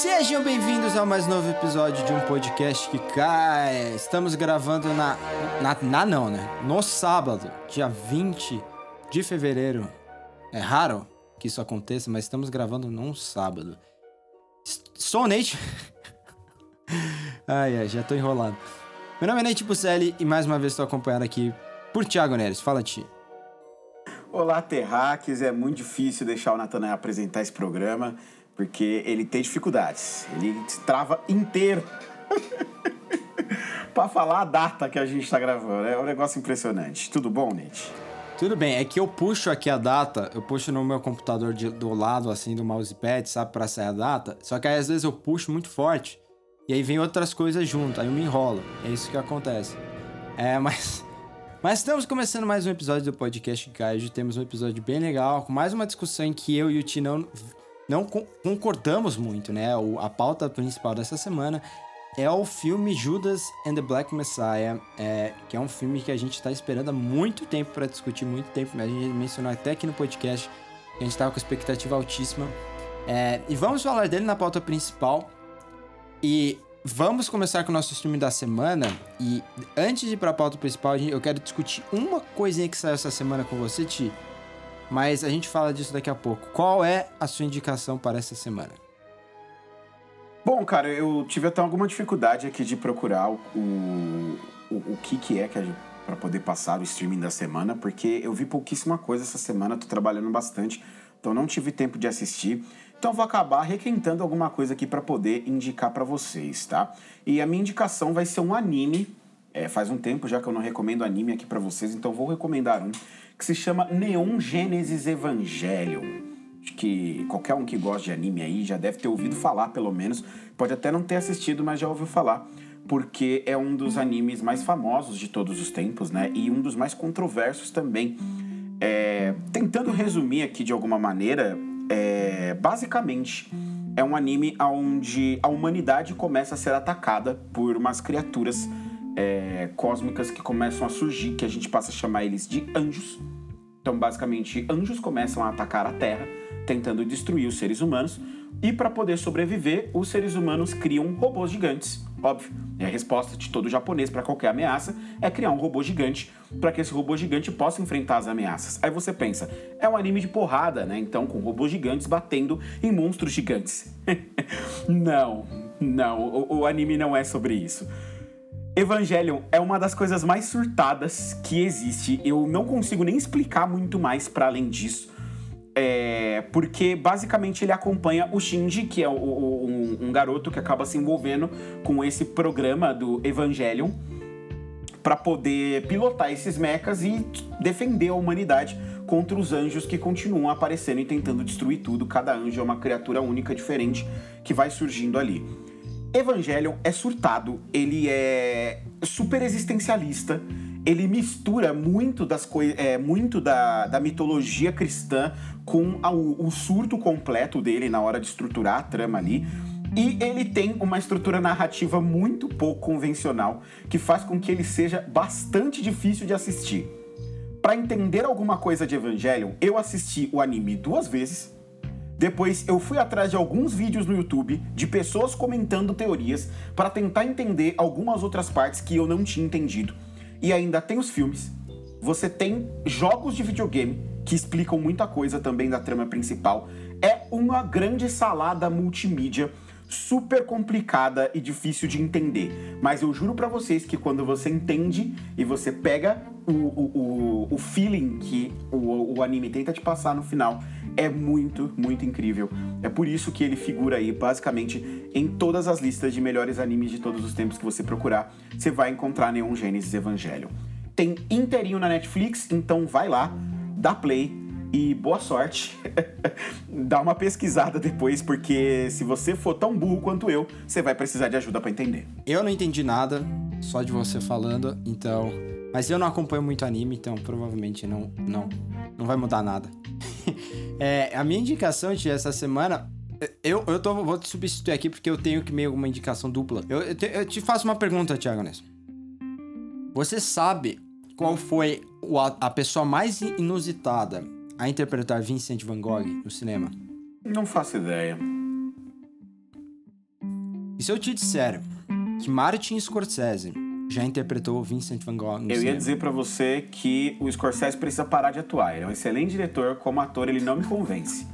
Sejam bem-vindos a mais novo episódio de um podcast que cai. Estamos gravando na, na. Na não, né? No sábado, dia 20 de fevereiro. É raro que isso aconteça, mas estamos gravando num sábado. Sou o Nate. ai, ai, já tô enrolado. Meu nome é Nate Pucelli e mais uma vez estou acompanhado aqui por Thiago Neres. Fala, Ti. Olá, Terráqueos. É muito difícil deixar o Natanael apresentar esse programa, porque ele tem dificuldades. Ele trava inteiro para falar a data que a gente está gravando. É um negócio impressionante. Tudo bom, Nete? Tudo bem, é que eu puxo aqui a data, eu puxo no meu computador de- do lado, assim, do mousepad, sabe, pra sair a data. Só que aí às vezes eu puxo muito forte e aí vem outras coisas junto, aí eu me enrolo. É isso que acontece. É, mas. Mas estamos começando mais um episódio do podcast. Hoje temos um episódio bem legal, com mais uma discussão em que eu e o Ti não, não con- concordamos muito, né? O, a pauta principal dessa semana é o filme Judas and the Black Messiah, é, que é um filme que a gente está esperando há muito tempo para discutir, muito tempo. A gente mencionou até aqui no podcast que a gente estava com expectativa altíssima. É, e vamos falar dele na pauta principal. E vamos começar com o nosso filme da semana. E antes de ir para a pauta principal, eu quero discutir uma coisinha que saiu essa semana com você, Ti. Mas a gente fala disso daqui a pouco. Qual é a sua indicação para essa semana? Bom, cara, eu tive até alguma dificuldade aqui de procurar o, o, o que, que é que a gente para poder passar o streaming da semana, porque eu vi pouquíssima coisa essa semana, tô trabalhando bastante, então não tive tempo de assistir. Então vou acabar requentando alguma coisa aqui para poder indicar para vocês, tá? E a minha indicação vai ser um anime. É, faz um tempo já que eu não recomendo anime aqui para vocês, então vou recomendar um que se chama Neon Genesis Evangelion. Acho que qualquer um que gosta de anime aí já deve ter ouvido falar, pelo menos. Pode até não ter assistido, mas já ouviu falar. Porque é um dos animes mais famosos de todos os tempos, né? E um dos mais controversos também. É, tentando resumir aqui de alguma maneira, é, basicamente é um anime onde a humanidade começa a ser atacada por umas criaturas é, cósmicas que começam a surgir, que a gente passa a chamar eles de anjos. Então, basicamente, anjos começam a atacar a Terra, tentando destruir os seres humanos. E para poder sobreviver, os seres humanos criam robôs gigantes. Óbvio, é a resposta de todo japonês para qualquer ameaça é criar um robô gigante para que esse robô gigante possa enfrentar as ameaças. Aí você pensa, é um anime de porrada, né? Então, com robôs gigantes batendo em monstros gigantes. não, não, o, o anime não é sobre isso. Evangelion é uma das coisas mais surtadas que existe. Eu não consigo nem explicar muito mais para além disso. É, porque basicamente ele acompanha o Shinji, que é o- o- um, um garoto que acaba se envolvendo com esse programa do Evangelion para poder pilotar esses mechas e defender a humanidade contra os anjos que continuam aparecendo e tentando destruir tudo. Cada anjo é uma criatura única, diferente, que vai surgindo ali. Evangelion é surtado, ele é super existencialista, ele mistura muito das coi- é, muito da, da mitologia cristã com a- o, o surto completo dele na hora de estruturar a trama ali. E ele tem uma estrutura narrativa muito pouco convencional, que faz com que ele seja bastante difícil de assistir. Para entender alguma coisa de Evangelion, eu assisti o anime duas vezes. Depois eu fui atrás de alguns vídeos no YouTube de pessoas comentando teorias para tentar entender algumas outras partes que eu não tinha entendido. E ainda tem os filmes. Você tem jogos de videogame que explicam muita coisa também da trama principal. É uma grande salada multimídia super complicada e difícil de entender. Mas eu juro pra vocês que quando você entende e você pega o, o, o, feeling que o, o anime tenta te passar no final, é muito, muito incrível. É por isso que ele figura aí, basicamente, em todas as listas de melhores animes de todos os tempos que você procurar, você vai encontrar Neon Genesis Evangelion. Tem inteirinho na Netflix, então vai lá, dá play e boa sorte. Dá uma pesquisada depois, porque se você for tão burro quanto eu, você vai precisar de ajuda pra entender. Eu não entendi nada, só de você falando, então. Mas eu não acompanho muito anime, então provavelmente não, não, não vai mudar nada. É, a minha indicação de essa semana. Eu, eu tô, vou te substituir aqui porque eu tenho que meio uma indicação dupla. Eu, eu te, eu te faço uma pergunta, Thiago Nes. Você sabe qual foi a pessoa mais inusitada a interpretar Vincent Van Gogh no cinema? Não faço ideia. E se eu te disser que Martin Scorsese já interpretou Vincent Van Gogh no Eu cinema? ia dizer pra você que o Scorsese precisa parar de atuar. Ele é um excelente diretor, como ator ele não me convence.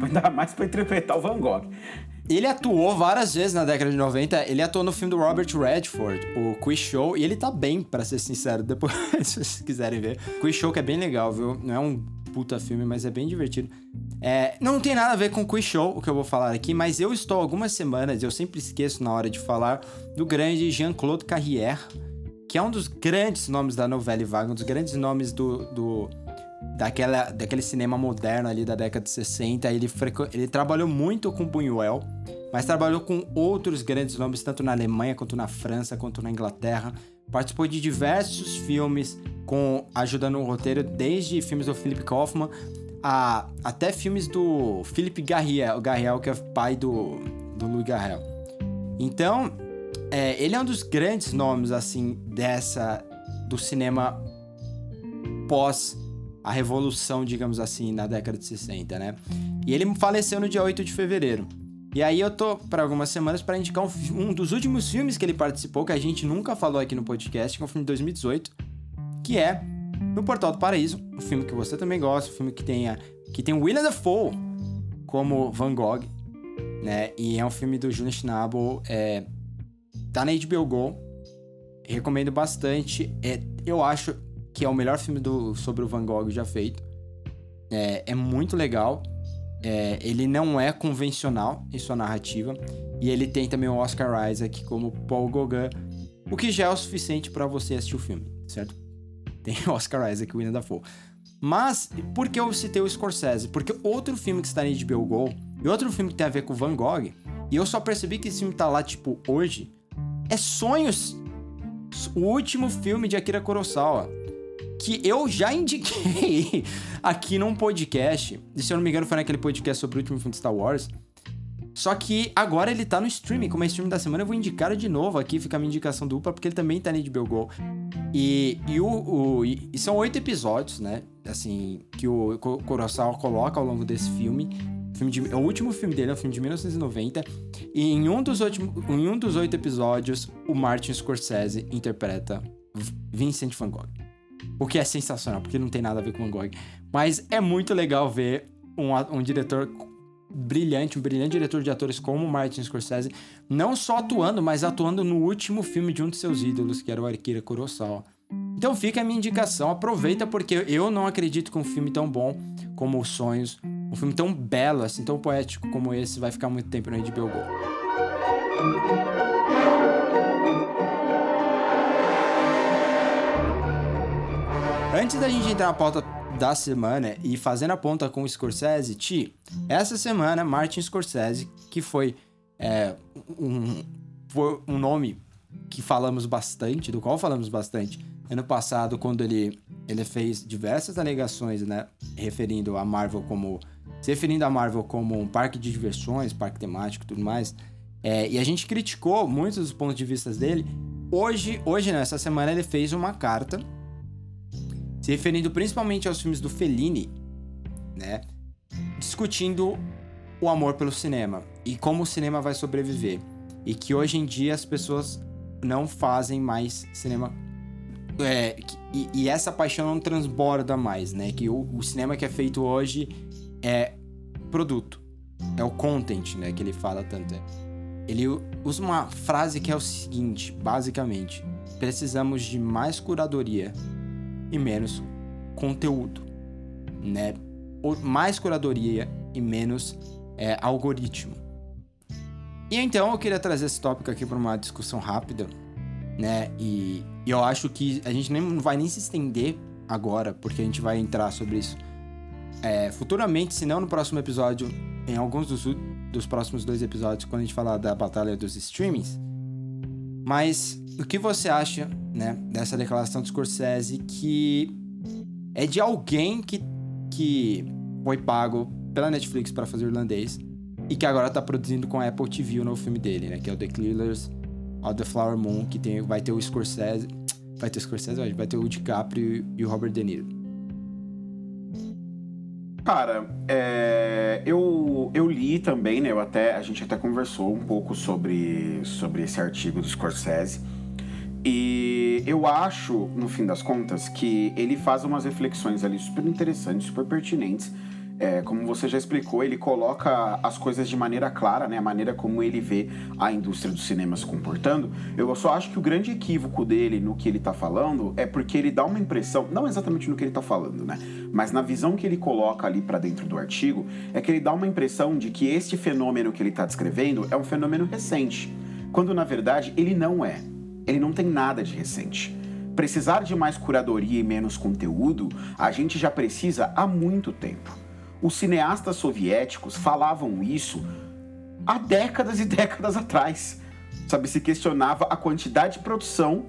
Ainda mais pra interpretar o Van Gogh. Ele atuou várias vezes na década de 90. Ele atuou no filme do Robert Redford, o Quiz Show, e ele tá bem, pra ser sincero, depois, se vocês quiserem ver. Quiz Show que é bem legal, viu? Não é um puta filme, mas é bem divertido. É, não tem nada a ver com Quiz Show, o que eu vou falar aqui, mas eu estou algumas semanas, eu sempre esqueço na hora de falar, do grande Jean-Claude Carrière, que é um dos grandes nomes da novela vaga, um dos grandes nomes do, do daquela, daquele cinema moderno ali da década de 60. Ele, ele trabalhou muito com Buñuel, mas trabalhou com outros grandes nomes, tanto na Alemanha, quanto na França, quanto na Inglaterra. Participou de diversos filmes com ajudando o roteiro, desde filmes do Philip Kaufman a, até filmes do Philippe Garriel, Garriel que é pai do, do Louis Garriel. Então, é, ele é um dos grandes nomes, assim, dessa... do cinema pós a revolução, digamos assim, na década de 60, né? E ele faleceu no dia 8 de fevereiro. E aí eu tô para algumas semanas para indicar um, um, dos últimos filmes que ele participou, que a gente nunca falou aqui no podcast, que é um filme de 2018, que é No Portal do Paraíso, um filme que você também gosta, um filme que tem, a, que tem William Dafoe como Van Gogh, né? E é um filme do Julian Schnabel, é, tá na HBO Go, recomendo bastante, é, eu acho que é o melhor filme do, sobre o Van Gogh já feito. É, é muito legal. É, ele não é convencional em sua narrativa. E ele tem também o Oscar Isaac como Paul Gauguin, o que já é o suficiente para você assistir o filme, certo? Tem Oscar Isaac e o William Dafoe. Mas, por que eu citei o Scorsese? Porque outro filme que está na HBO Go, e outro filme que tem a ver com Van Gogh, e eu só percebi que esse filme tá lá, tipo, hoje, é Sonhos, o último filme de Akira Kurosawa que eu já indiquei aqui num podcast. E se eu não me engano, foi naquele podcast sobre o último filme de Star Wars. Só que agora ele tá no streaming, como é streaming da semana, eu vou indicar de novo aqui, fica a minha indicação dupla, porque ele também tá na HBO Go. E, e, o, o, e são oito episódios, né? Assim, que o Kurosawa coloca ao longo desse filme. filme de, é o último filme dele é um filme de 1990. E em um dos, últimos, em um dos oito episódios, o Martin Scorsese interpreta Vincent Van Gogh. O que é sensacional, porque não tem nada a ver com Van Gogh. Mas é muito legal ver um, um diretor brilhante, um brilhante diretor de atores como Martin Scorsese, não só atuando, mas atuando no último filme de um de seus ídolos, que era o Akira Kurosawa. Então fica a minha indicação, aproveita porque eu não acredito que um filme tão bom como Os Sonhos, um filme tão belo, assim, tão poético como esse, vai ficar muito tempo no HBO Go. Antes da gente entrar na pauta da semana e fazendo a ponta com o Scorsese, Ti, essa semana Martin Scorsese, que foi, é, um, foi um nome que falamos bastante, do qual falamos bastante ano passado, quando ele, ele fez diversas alegações, né, referindo a Marvel como se referindo a Marvel como um parque de diversões, parque temático, tudo mais. É, e a gente criticou muitos dos pontos de vista dele. Hoje, hoje nessa semana ele fez uma carta se referindo principalmente aos filmes do Fellini, né? Discutindo o amor pelo cinema e como o cinema vai sobreviver. E que hoje em dia as pessoas não fazem mais cinema. É, e, e, essa paixão não transborda mais, né? Que o, o, cinema que é feito hoje é produto. É o content, né? Que ele fala tanto. Ele usa uma frase que é o seguinte, basicamente: precisamos de mais curadoria e menos conteúdo, né? Mais curadoria e menos é, algoritmo. E então eu queria trazer esse tópico aqui para uma discussão rápida, né? E, e, eu acho que a gente nem, não vai nem se estender agora, porque a gente vai entrar sobre isso é, futuramente, se não no próximo episódio, em alguns dos, dos próximos dois episódios, quando a gente falar da batalha dos streamings. Mas o que você acha, né, dessa declaração de Scorsese que é de alguém que, que foi pago pela Netflix para fazer irlandês e que agora tá produzindo com a Apple TV o novo filme dele, né, que é o The Killers of the Flower Moon, que tem, vai ter o Scorsese, vai ter o Scorsese, vai ter o DiCaprio e o Robert De Niro. Cara, é, eu, eu li também, né? Eu até, a gente até conversou um pouco sobre, sobre esse artigo do Scorsese. E eu acho, no fim das contas, que ele faz umas reflexões ali super interessantes, super pertinentes é, como você já explicou, ele coloca as coisas de maneira clara, né? A maneira como ele vê a indústria do cinema se comportando. Eu só acho que o grande equívoco dele no que ele tá falando é porque ele dá uma impressão, não exatamente no que ele tá falando, né? Mas na visão que ele coloca ali para dentro do artigo, é que ele dá uma impressão de que este fenômeno que ele tá descrevendo é um fenômeno recente. Quando na verdade ele não é. Ele não tem nada de recente precisar de mais curadoria e menos conteúdo, a gente já precisa há muito tempo. Os cineastas soviéticos falavam isso há décadas e décadas atrás. Sabe, se questionava a quantidade de produção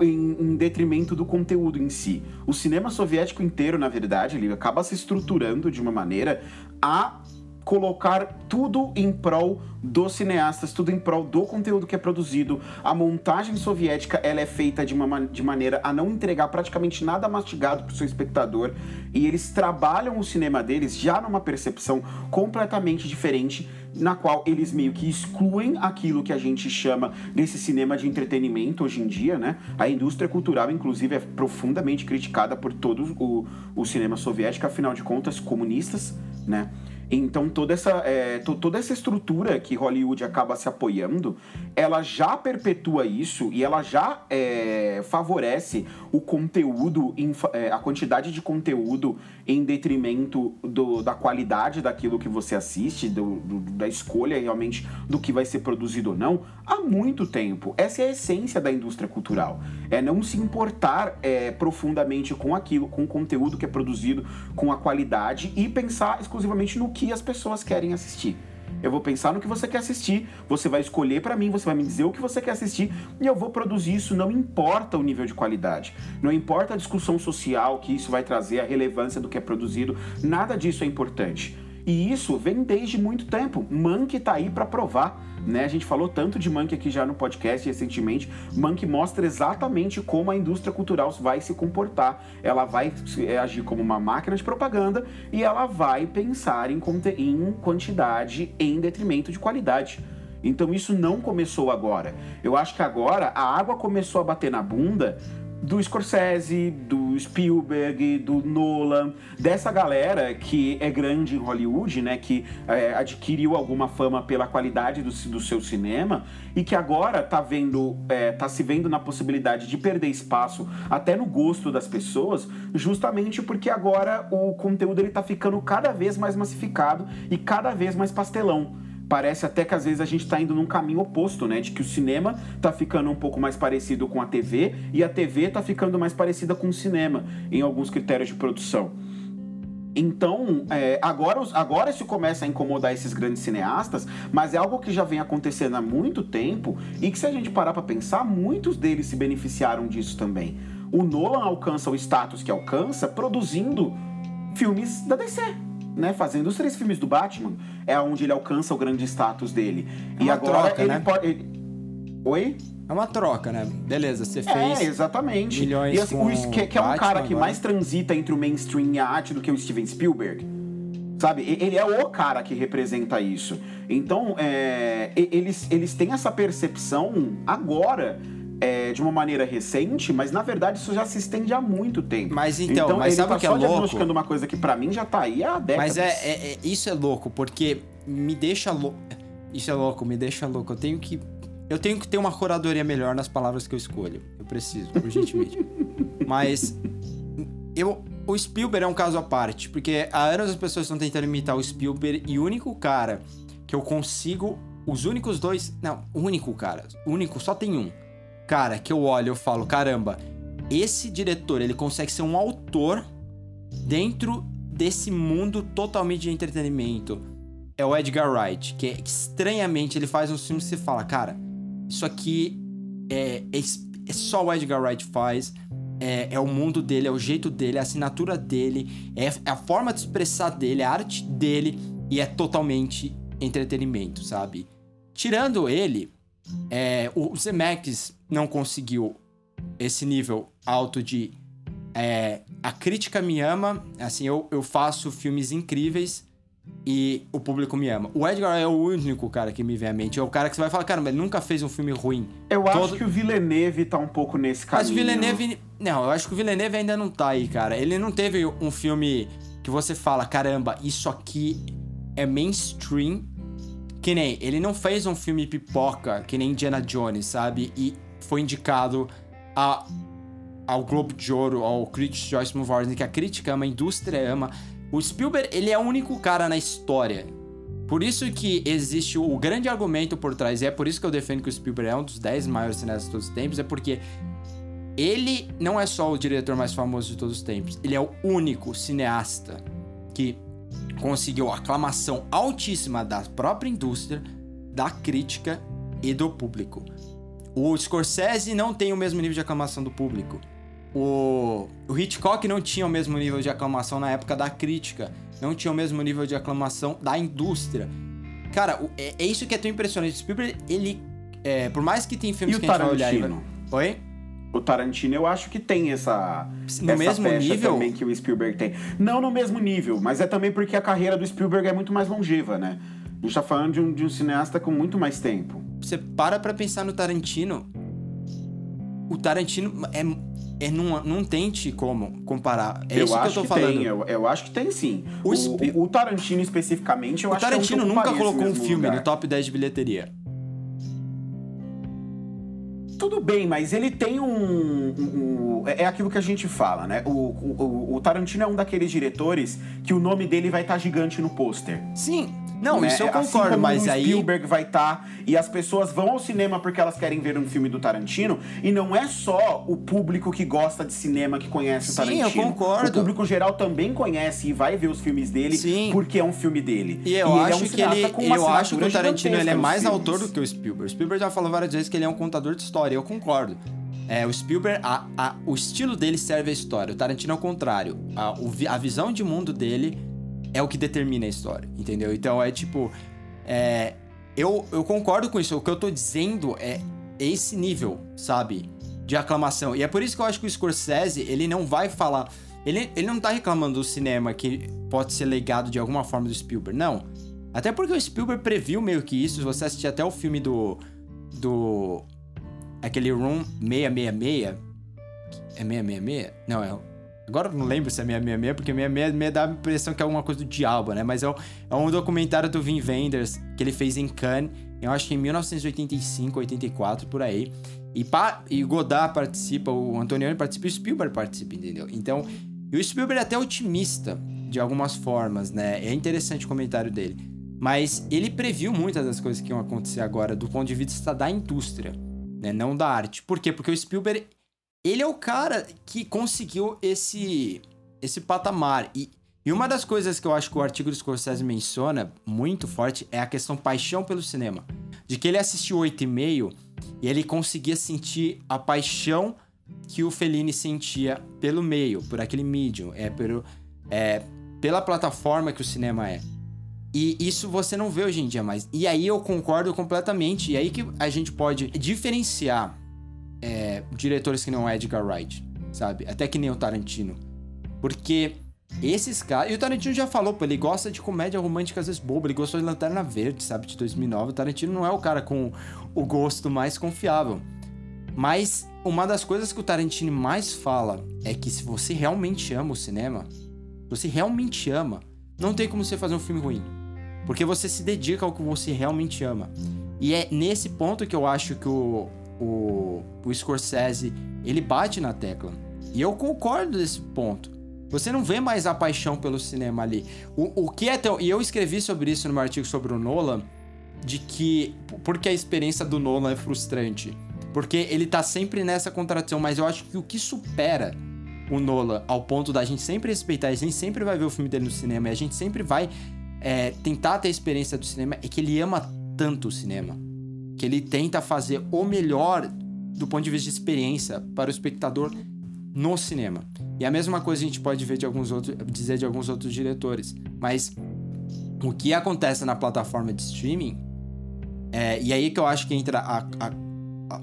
em, em, detrimento do conteúdo em si. O cinema soviético inteiro, na verdade, ele acaba se estruturando de uma maneira a colocar tudo em prol dos cineastas, tudo em prol do conteúdo que é produzido. A montagem soviética ela é feita de, uma, de maneira a não entregar praticamente nada mastigado para o seu espectador e eles trabalham o cinema deles já numa percepção completamente diferente, na qual eles meio que excluem aquilo que a gente chama desse cinema de entretenimento hoje em dia, né? A indústria cultural, inclusive, é profundamente criticada por todo o, o cinema soviético, afinal de contas, comunistas, né? Então toda essa, é, toda essa estrutura que Hollywood acaba se apoiando, ela já perpetua isso e ela já é, favorece o conteúdo, é, a quantidade de conteúdo em detrimento do, da qualidade daquilo que você assiste, do, do, da escolha realmente do que vai ser produzido ou não, há muito tempo. Essa é a essência da indústria cultural. É não se importar é, profundamente com aquilo, com o conteúdo que é produzido, com a qualidade e pensar exclusivamente no que as pessoas querem assistir. Eu vou pensar no que você quer assistir, você vai escolher para mim, você vai me dizer o que você quer assistir e eu vou produzir isso, não importa o nível de qualidade, não importa a discussão social que isso vai trazer, a relevância do que é produzido, nada disso é importante. E isso vem desde muito tempo. Monkey tá aí para provar. Né? A gente falou tanto de Monkey aqui já no podcast recentemente. Monkey mostra exatamente como a indústria cultural vai se comportar. Ela vai é, agir como uma máquina de propaganda e ela vai pensar em, em quantidade em detrimento de qualidade. Então isso não começou agora. Eu acho que agora a água começou a bater na bunda do Scorsese, do Spielberg, do Nolan, dessa galera que é grande em Hollywood, né, que é, adquiriu alguma fama pela qualidade do, do, seu cinema e que agora tá vendo, é, tá se vendo na possibilidade de perder espaço até no gosto das pessoas, justamente porque agora o conteúdo ele tá ficando cada vez mais massificado e cada vez mais pastelão parece até que às vezes a gente está indo num caminho oposto, né? De que o cinema está ficando um pouco mais parecido com a TV e a TV está ficando mais parecida com o cinema em alguns critérios de produção. Então, é, agora, agora isso começa a incomodar esses grandes cineastas, mas é algo que já vem acontecendo há muito tempo e que, se a gente parar para pensar, muitos deles se beneficiaram disso também. O Nolan alcança o status que alcança produzindo filmes da DC né, fazendo os três filmes do Batman, é onde ele alcança o grande status dele. É e agora troca, ele né? pode. Ele... Oi? É uma troca, né? Beleza, você é, fez. É, exatamente. Milhões e assim, com o, que, que é um Batman cara que agora. mais transita entre o mainstream e a arte do que o Steven Spielberg. Sabe? Ele é o cara que representa isso. Então, é, eles, eles têm essa percepção agora é, de uma maneira recente, mas na verdade isso já se estende há muito tempo. Mas então, então mas ele sabe tá o que é só louco? diagnosticando uma coisa que para mim já tá aí há décadas. Mas é, é, é- isso é louco, porque me deixa louco. Isso é louco, me deixa louco. Eu tenho que. Eu tenho que ter uma curadoria melhor nas palavras que eu escolho. Eu preciso, urgentemente. Mas. Eu, o Spielberg é um caso à parte, porque há anos as pessoas estão tentando imitar o Spielberg e o único cara que eu consigo. Os únicos dois. Não, o único cara. O único, só tem um. Cara, que eu olho eu falo, caramba, esse diretor, ele consegue ser um autor dentro desse mundo totalmente de entretenimento. É o Edgar Wright, que, é, estranhamente ele faz uns filmes que você fala, cara, isso aqui é, é, é só o Edgar Wright faz. É, é, o mundo dele, é o jeito dele, é a assinatura dele, é, é a forma de expressar dele, é a arte dele e é totalmente entretenimento, sabe? Tirando ele, é, o Zemeckis não conseguiu esse nível alto de É, a crítica me ama, assim, eu, eu faço filmes incríveis e o público me ama. O Edgar é o único cara que me vem à mente. É o cara que você vai falar, cara, mas ele nunca fez um filme ruim. Eu Todo... acho que o Villeneuve tá um pouco nesse caminho. Mas o Villeneuve. Não, eu acho que o Villeneuve ainda não tá aí, cara. Ele não teve um filme que você fala, caramba, isso aqui é mainstream. Que nem, ele não fez um filme pipoca, que nem Indiana Jones, sabe? E foi indicado a, ao Globo de Ouro, ao Critics' Choice Awards, que a crítica ama, a indústria ama. O Spielberg, ele é o único cara na história. Por isso que existe o grande argumento por trás, e é por isso que eu defendo que o Spielberg é um dos 10 maiores cineastas de todos os tempos, é porque ele não é só o diretor mais famoso de todos os tempos, ele é o único cineasta que conseguiu aclamação altíssima da própria indústria, da crítica e do público. O Scorsese não tem o mesmo nível de aclamação do público. O, o Hitchcock não tinha o mesmo nível de aclamação na época da crítica. Não tinha o mesmo nível de aclamação da indústria. Cara, é, é isso que é tão impressionante. O Spielberg, ele. É, por mais que tem filmes e que a gente vai olhar aí. Oi? O Tarantino, eu acho que tem essa. No essa mesmo nível? também que o Spielberg tem. Não no mesmo nível, mas é também porque a carreira do Spielberg é muito mais longeva, né? A gente tá falando de um, de um cineasta com muito mais tempo. Você para pra pensar no Tarantino. O Tarantino é é, não, não tente como comparar. É eu isso acho que eu tô que falando. Tem, eu, eu, acho que tem sim. O, o, o Tarantino especificamente, eu o acho Tarantino que é um nunca colocou um filme lugar. no top 10 de bilheteria. Tudo bem, mas ele tem um, um, um, É aquilo que a gente fala, né? O, o, o Tarantino é um daqueles diretores que o nome dele vai estar tá gigante no pôster. Sim, não, né? isso eu assim concordo, como mas o aí. Spielberg vai estar tá, e as pessoas vão ao cinema porque elas querem ver um filme do Tarantino e não é só o público que gosta de cinema que conhece Sim, o Tarantino. eu concordo. O público geral também conhece e vai ver os filmes dele Sim. porque é um filme dele. E eu e acho ele é um que ele, com eu acho que o Tarantino ele é mais nos autor filmes. do que o Spielberg. O Spielberg já falou várias vezes que ele é um contador de história, eu concordo. É, o Spielberg, a, a, o estilo dele serve a história. O Tarantino é o contrário. A, o, a visão de mundo dele é o que determina a história, entendeu? Então é tipo. É, eu, eu concordo com isso. O que eu tô dizendo é esse nível, sabe? De aclamação. E é por isso que eu acho que o Scorsese, ele não vai falar. Ele, ele não tá reclamando do cinema que pode ser legado de alguma forma do Spielberg. Não. Até porque o Spielberg previu meio que isso. Se você assistir até o filme do. Do. Aquele Room 666. É 666? Não, é. Agora eu não lembro se é 666, porque 666 dá a impressão que é alguma coisa do diabo, né? Mas é, é um documentário do Vin Wenders que ele fez em Cannes, eu acho que em 1985, 84, por aí. E, pa, e Godard participa, o Antonioni participa e o Spielberg participa, entendeu? Então, o Spielberg é até otimista, de algumas formas, né? É interessante o comentário dele. Mas ele previu muitas das coisas que iam acontecer agora do ponto de vista da indústria, né? Não da arte. Por quê? Porque o Spielberg ele é o cara que conseguiu esse esse patamar. E, e uma das coisas que eu acho que o artigo do Scorsese menciona muito forte é a questão paixão pelo cinema. De que ele assistiu 8,5 e ele conseguia sentir a paixão que o Fellini sentia pelo meio, por aquele medium, é, pelo, é pela plataforma que o cinema é. E isso você não vê hoje em dia mais. E aí eu concordo completamente. E aí que a gente pode diferenciar é, diretores que não é Edgar Wright, sabe? Até que nem o Tarantino. Porque esses caras. E o Tarantino já falou, pô, ele gosta de comédia romântica às vezes boba, ele gostou de Lanterna Verde, sabe? De 2009. O Tarantino não é o cara com o gosto mais confiável. Mas uma das coisas que o Tarantino mais fala é que se você realmente ama o cinema, se você realmente ama, não tem como você fazer um filme ruim. Porque você se dedica ao que você realmente ama. E é nesse ponto que eu acho que o, o, o Scorsese, ele bate na tecla. E eu concordo desse ponto. Você não vê mais a paixão pelo cinema ali. O, o que é tão... E eu escrevi sobre isso no meu artigo sobre o Nolan, de que... Porque a experiência do Nolan é frustrante. Porque ele tá sempre nessa contradição, mas eu acho que o que supera o Nolan ao ponto da gente sempre respeitar, a gente sempre vai ver o filme dele no cinema e a gente sempre vai é, tentar ter a experiência do cinema, é que ele ama tanto o cinema que ele tenta fazer o melhor do ponto de vista de experiência para o espectador no cinema. E a mesma coisa a gente pode ver de alguns outros, dizer de alguns outros diretores. Mas o que acontece na plataforma de streaming é, e aí que eu acho que entra a, a, a,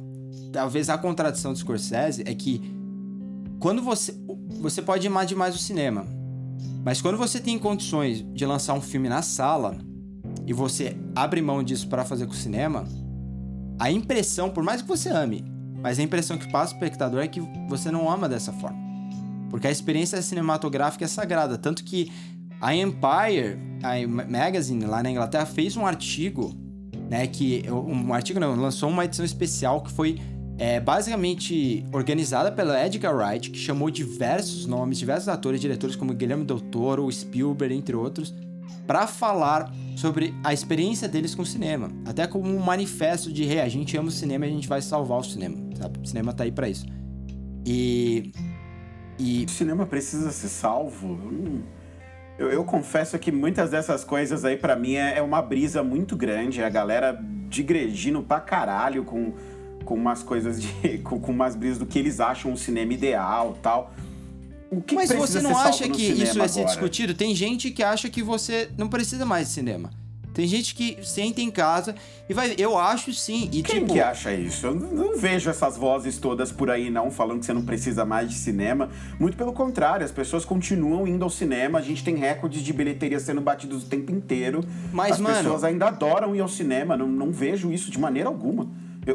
talvez a contradição do Scorsese é que quando você. Você pode amar demais o cinema. Mas quando você tem condições de lançar um filme na sala e você abre mão disso para fazer com o cinema, a impressão, por mais que você ame, mas a impressão que passa o espectador é que você não ama dessa forma. Porque a experiência cinematográfica é sagrada. Tanto que a Empire, a Magazine, lá na Inglaterra, fez um artigo, né? Que. Um artigo não, lançou uma edição especial que foi é, basicamente organizada pela Edgar Wright, que chamou diversos nomes, diversos atores, diretores como Guilherme Del Toro, Spielberg, entre outros, para falar sobre a experiência deles com o cinema. Até como um manifesto de, hey, a gente ama o cinema e a gente vai salvar o cinema, sabe? O cinema tá aí para isso. E... E... O cinema precisa ser salvo? Eu, eu confesso que muitas dessas coisas aí, para mim, é, é uma brisa muito grande. A galera digredindo pra caralho com com umas coisas de. com, com umas brisas do que eles acham um cinema ideal tal. O que Mas você não acha que isso vai ser discutido? Tem gente que acha que você não precisa mais de cinema. Tem gente que senta em casa e vai. Eu acho sim. E, Quem tipo... que acha isso? Eu não vejo essas vozes todas por aí, não, falando que você não precisa mais de cinema. Muito pelo contrário, as pessoas continuam indo ao cinema, a gente tem recordes de bilheteria sendo batidos o tempo inteiro. Mas, as mano... pessoas ainda adoram ir ao cinema, não, não vejo isso de maneira alguma.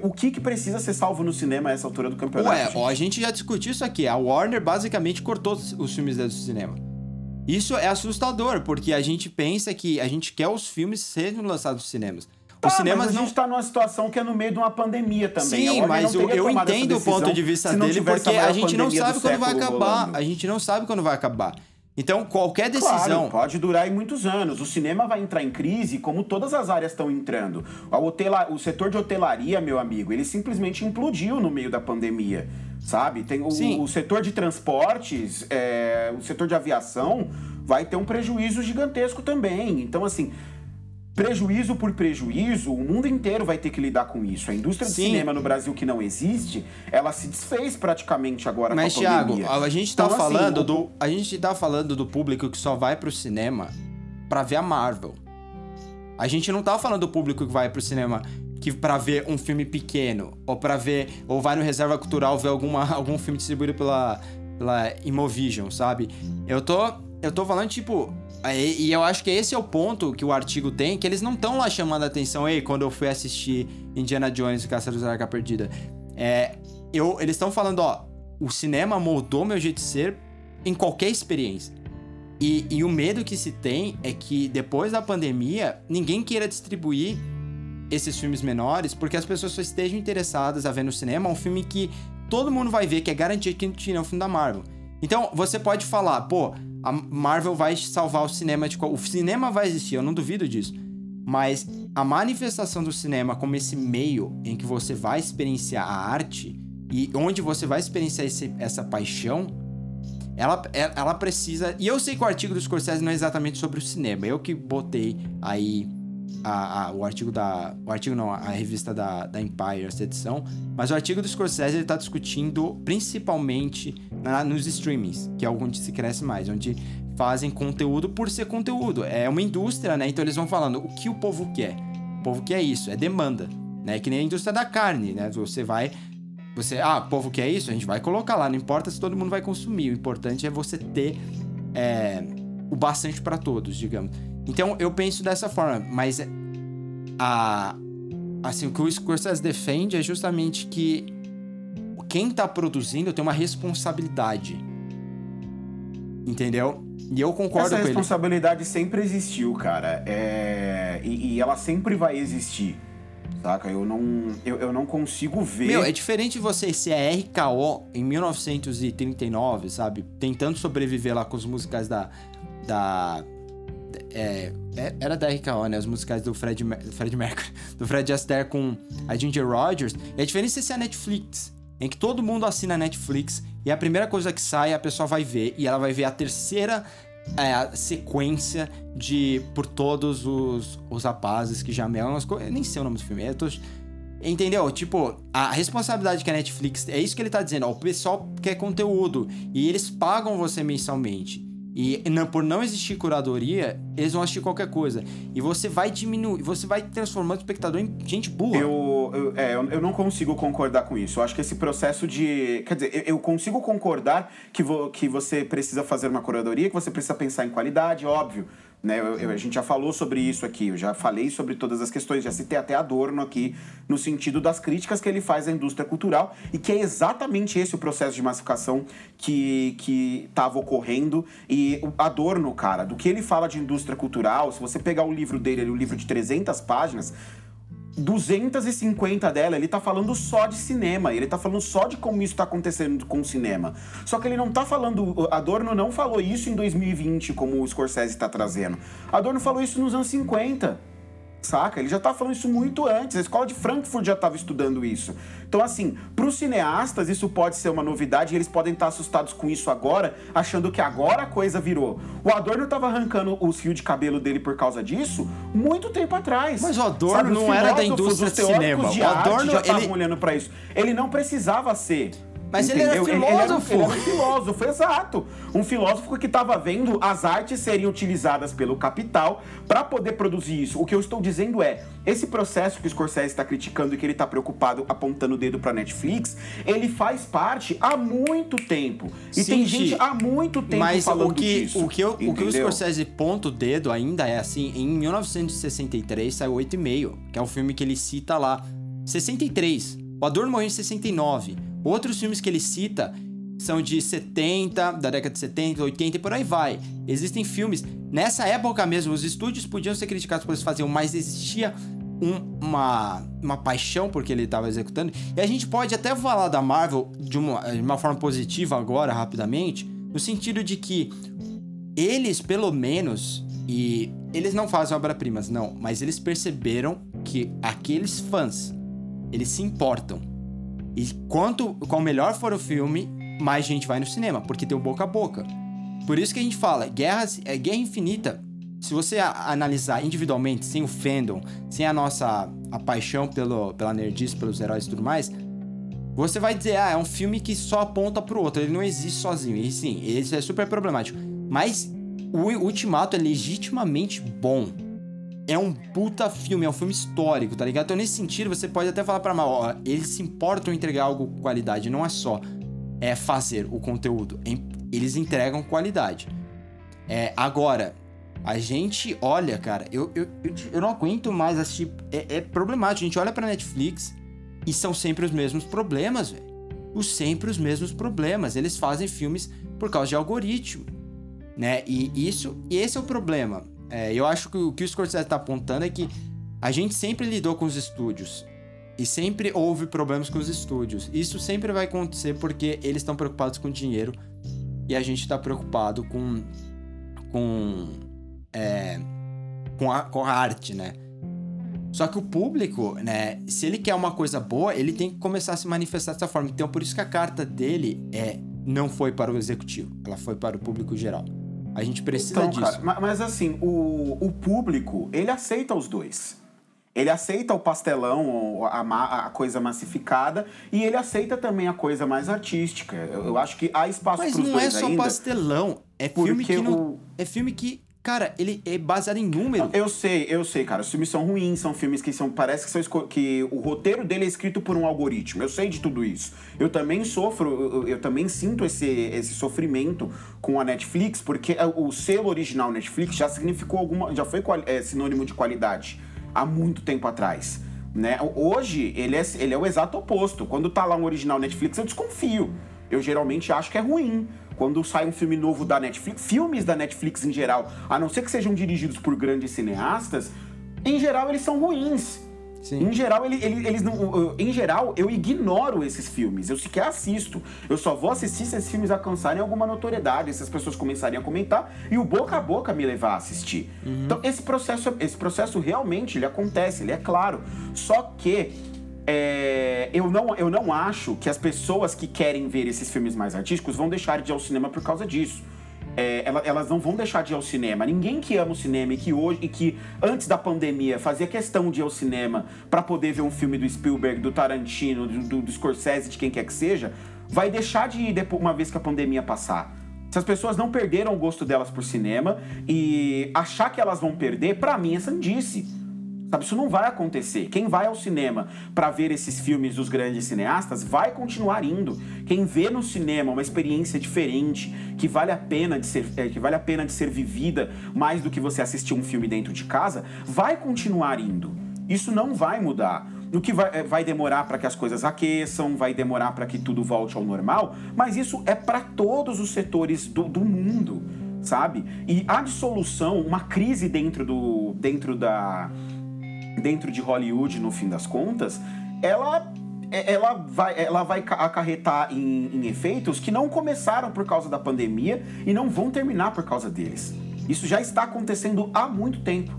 O que, que precisa ser salvo no cinema a essa altura do campeonato? Ué, ó, a gente já discutiu isso aqui. A Warner basicamente cortou os filmes do cinema. Isso é assustador, porque a gente pensa que a gente quer os filmes sejam lançados nos cinemas. Os ah, cinemas mas a não... gente tá numa situação que é no meio de uma pandemia também. Sim, mas eu, eu entendo o ponto de vista dele, porque a gente não sabe quando vai acabar. Rolando. A gente não sabe quando vai acabar. Então, qualquer decisão. Claro, pode durar em muitos anos. O cinema vai entrar em crise, como todas as áreas estão entrando. Hotela... O setor de hotelaria, meu amigo, ele simplesmente implodiu no meio da pandemia. Sabe? Tem o, o setor de transportes, é... o setor de aviação vai ter um prejuízo gigantesco também. Então, assim, prejuízo por prejuízo, o mundo inteiro vai ter que lidar com isso. A indústria Sim. de cinema no Brasil que não existe, ela se desfez praticamente agora Mas, com a Thiago, a gente tá então, assim, falando assim, do a gente tá falando do público que só vai pro cinema para ver a Marvel. A gente não tá falando do público que vai pro cinema que para ver um filme pequeno ou para ver ou vai no reserva cultural ver alguma algum filme distribuído pela pela Imovision, sabe? Eu tô eu tô falando tipo e eu acho que esse é o ponto que o artigo tem, que eles não estão lá chamando a atenção, ei, quando eu fui assistir Indiana Jones e Caçadores da Arca Perdida. É, eu, eles estão falando, ó, o cinema moldou meu jeito de ser em qualquer experiência. E, e o medo que se tem é que depois da pandemia, ninguém queira distribuir esses filmes menores, porque as pessoas só estejam interessadas a ver no cinema um filme que todo mundo vai ver, que é garantido que não é um filme da Marvel. Então, você pode falar, pô, a Marvel vai salvar o cinema de o cinema vai existir, eu não duvido disso. Mas a manifestação do cinema como esse meio em que você vai experienciar a arte e onde você vai experienciar esse, essa paixão, ela, ela precisa. E eu sei que o artigo do Scorsese não é exatamente sobre o cinema. Eu que botei aí a, a, o artigo da. O artigo não, a revista da, da Empire, essa edição. Mas o artigo do Scorsese ele tá discutindo principalmente na, nos streamings, que é onde se cresce mais, onde fazem conteúdo por ser conteúdo. É uma indústria, né? Então eles vão falando o que o povo quer. O povo quer isso, é demanda. Né? Que nem a indústria da carne, né? Você vai. Você, ah, o povo quer isso, a gente vai colocar lá. Não importa se todo mundo vai consumir. O importante é você ter é, o bastante para todos, digamos. Então eu penso dessa forma, mas a assim o que o Scorsese defende é justamente que quem tá produzindo tem uma responsabilidade. Entendeu? E eu concordo Essa com ele. Essa responsabilidade sempre existiu, cara. É... E, e, ela sempre vai existir. Saca? Eu não, eu, eu não consigo ver. Meu, é diferente você ser a RKO em 1939, sabe? Tentando sobreviver lá com os musicais da. Da é, é, era da RKO, né? Os musicais do Fred, Fred Mercury, do Fred Astaire com a Ginger Rogers. E a diferença é ser a Netflix, em que todo mundo assina a Netflix e a primeira coisa que sai a pessoa vai ver e ela vai ver a terceira é, sequência de por todos os, os rapazes que já me as coisas. Nem sei o nome do filme. Eu tô, Entendeu? Tipo, a responsabilidade que a Netflix. É isso que ele tá dizendo. Ó, o pessoal quer conteúdo. E eles pagam você mensalmente. E não, por não existir curadoria, eles vão assistir qualquer coisa. E você vai diminuir, você vai transformando o espectador em gente burra. Eu, eu, é, eu, eu não consigo concordar com isso. Eu acho que esse processo de. Quer dizer, eu, eu consigo concordar que, vo, que você precisa fazer uma curadoria, que você precisa pensar em qualidade, óbvio. Né? Eu, eu, a gente já falou sobre isso aqui, eu já falei sobre todas as questões, já citei até Adorno aqui, no sentido das críticas que ele faz à indústria cultural, e que é exatamente esse o processo de massificação que estava ocorrendo. E Adorno, cara, do que ele fala de indústria cultural, se você pegar o livro dele, o livro de 300 páginas, 250 dela, ele tá falando só de cinema, ele tá falando só de como isso tá acontecendo com o cinema. Só que ele não tá falando. Adorno não falou isso em 2020, como o Scorsese tá trazendo. Adorno falou isso nos anos 50. Saca? Ele já tá falando isso muito antes. A escola de Frankfurt já estava estudando isso. Então, assim, para os cineastas, isso pode ser uma novidade e eles podem estar assustados com isso agora, achando que agora a coisa virou. O Adorno estava arrancando os fios de cabelo dele por causa disso muito tempo atrás. Mas o Adorno Sabe, não era da indústria de cinema. De o Adorno já estavam ele... olhando para isso. Ele não precisava ser. Mas Entendeu? ele era filósofo. Ele, ele, era, um filósofo, exato. Um filósofo que estava vendo as artes serem utilizadas pelo capital para poder produzir isso. O que eu estou dizendo é, esse processo que o Scorsese está criticando e que ele está preocupado apontando o dedo para Netflix, ele faz parte há muito tempo. E Sim, tem gente há muito tempo mas falando o que, disso. O que, eu, o que o Scorsese ponta o dedo ainda é assim, em 1963 saiu 8,5, que é o filme que ele cita lá. 63. O Adorno morreu em 69. Outros filmes que ele cita são de 70, da década de 70, 80 e por aí vai. Existem filmes. Nessa época mesmo, os estúdios podiam ser criticados por eles faziam, mas existia um, uma, uma paixão porque ele estava executando. E a gente pode até falar da Marvel de uma, de uma forma positiva agora, rapidamente, no sentido de que eles, pelo menos, e eles não fazem obra-primas, não, mas eles perceberam que aqueles fãs, eles se importam e quanto qual melhor for o filme, mais gente vai no cinema, porque tem o boca a boca. Por isso que a gente fala, guerras, é Guerra Infinita. Se você analisar individualmente, sem o fandom, sem a nossa a paixão pelo, pela nerdice, pelos heróis e tudo mais, você vai dizer, ah, é um filme que só aponta pro outro, ele não existe sozinho. E sim, isso é super problemático. Mas o Ultimato é legitimamente bom é um puta filme, é um filme histórico, tá ligado? Então, nesse sentido, você pode até falar pra mal, ó, eles se importam em entregar algo com qualidade, não é só é fazer o conteúdo, eles entregam qualidade. É, agora, a gente olha, cara, eu, eu, eu, eu não aguento mais assistir. É, é problemático. A gente olha pra Netflix e são sempre os mesmos problemas, velho. Os sempre os mesmos problemas. Eles fazem filmes por causa de algoritmo, né? E isso, e esse é o problema. É, eu acho que o que o Scorsese está apontando é que a gente sempre lidou com os estúdios. E sempre houve problemas com os estúdios. Isso sempre vai acontecer porque eles estão preocupados com dinheiro e a gente está preocupado com. com. É, com, a, com a arte, né? Só que o público, né, se ele quer uma coisa boa, ele tem que começar a se manifestar dessa forma. Então, por isso que a carta dele é não foi para o executivo, ela foi para o público geral. A gente precisa então, disso. Cara, mas assim, o, o público, ele aceita os dois. Ele aceita o pastelão, a, a, coisa massificada, e ele aceita também a coisa mais artística. Eu, eu acho que há espaço para os dois ainda. Mas não é só pastelão. É filme que não, o... É filme que Cara, ele é baseado em número. Eu sei, eu sei, cara. Os filmes são ruins, são filmes que são. Parece que, são, que o roteiro dele é escrito por um algoritmo. Eu sei de tudo isso. Eu também sofro, eu, eu também sinto esse, esse sofrimento com a Netflix, porque o selo original Netflix já significou alguma. já foi é, sinônimo de qualidade há muito tempo atrás. Né? Hoje, ele é, ele é o exato oposto. Quando tá lá um original Netflix, eu desconfio. Eu geralmente acho que é ruim quando sai um filme novo da Netflix, filmes da Netflix em geral, a não ser que sejam dirigidos por grandes cineastas, em geral eles são ruins. Sim. Em geral, ele, ele, eles não. Em geral, eu ignoro esses filmes. Eu sequer assisto. Eu só vou assistir se esses filmes alcançarem alguma notoriedade, se as pessoas começarem a comentar e o boca a boca me levar a assistir. Uhum. Então, esse processo, esse processo realmente ele acontece, ele é claro. Só que é, eu, não, eu não acho que as pessoas que querem ver esses filmes mais artísticos vão deixar de ir ao cinema por causa disso. É, elas não vão deixar de ir ao cinema. Ninguém que ama o cinema e que hoje e que antes da pandemia fazia questão de ir ao cinema para poder ver um filme do Spielberg, do Tarantino, do, do, Scorsese, de quem quer que seja, vai deixar de ir depois, uma vez que a pandemia passar. Se as pessoas não perderam o gosto delas por cinema e achar que elas vão perder, para mim é sandice. Sabe, isso não vai acontecer. Quem vai ao cinema para ver esses filmes dos grandes cineastas vai continuar indo. Quem vê no cinema uma experiência diferente, que vale a pena de ser, é, que vale a pena de ser vivida mais do que você assistir um filme dentro de casa, vai continuar indo. Isso não vai mudar. No que vai, é, vai demorar para que as coisas aqueçam, vai demorar para que tudo volte ao normal, mas isso é para todos os setores do, do mundo, sabe? E a dissolução, uma crise dentro do dentro da dentro de Hollywood, no fim das contas, ela é, ela vai, ela vai acarretar em, em, efeitos que não começaram por causa da pandemia e não vão terminar por causa deles. Isso já está acontecendo há muito tempo.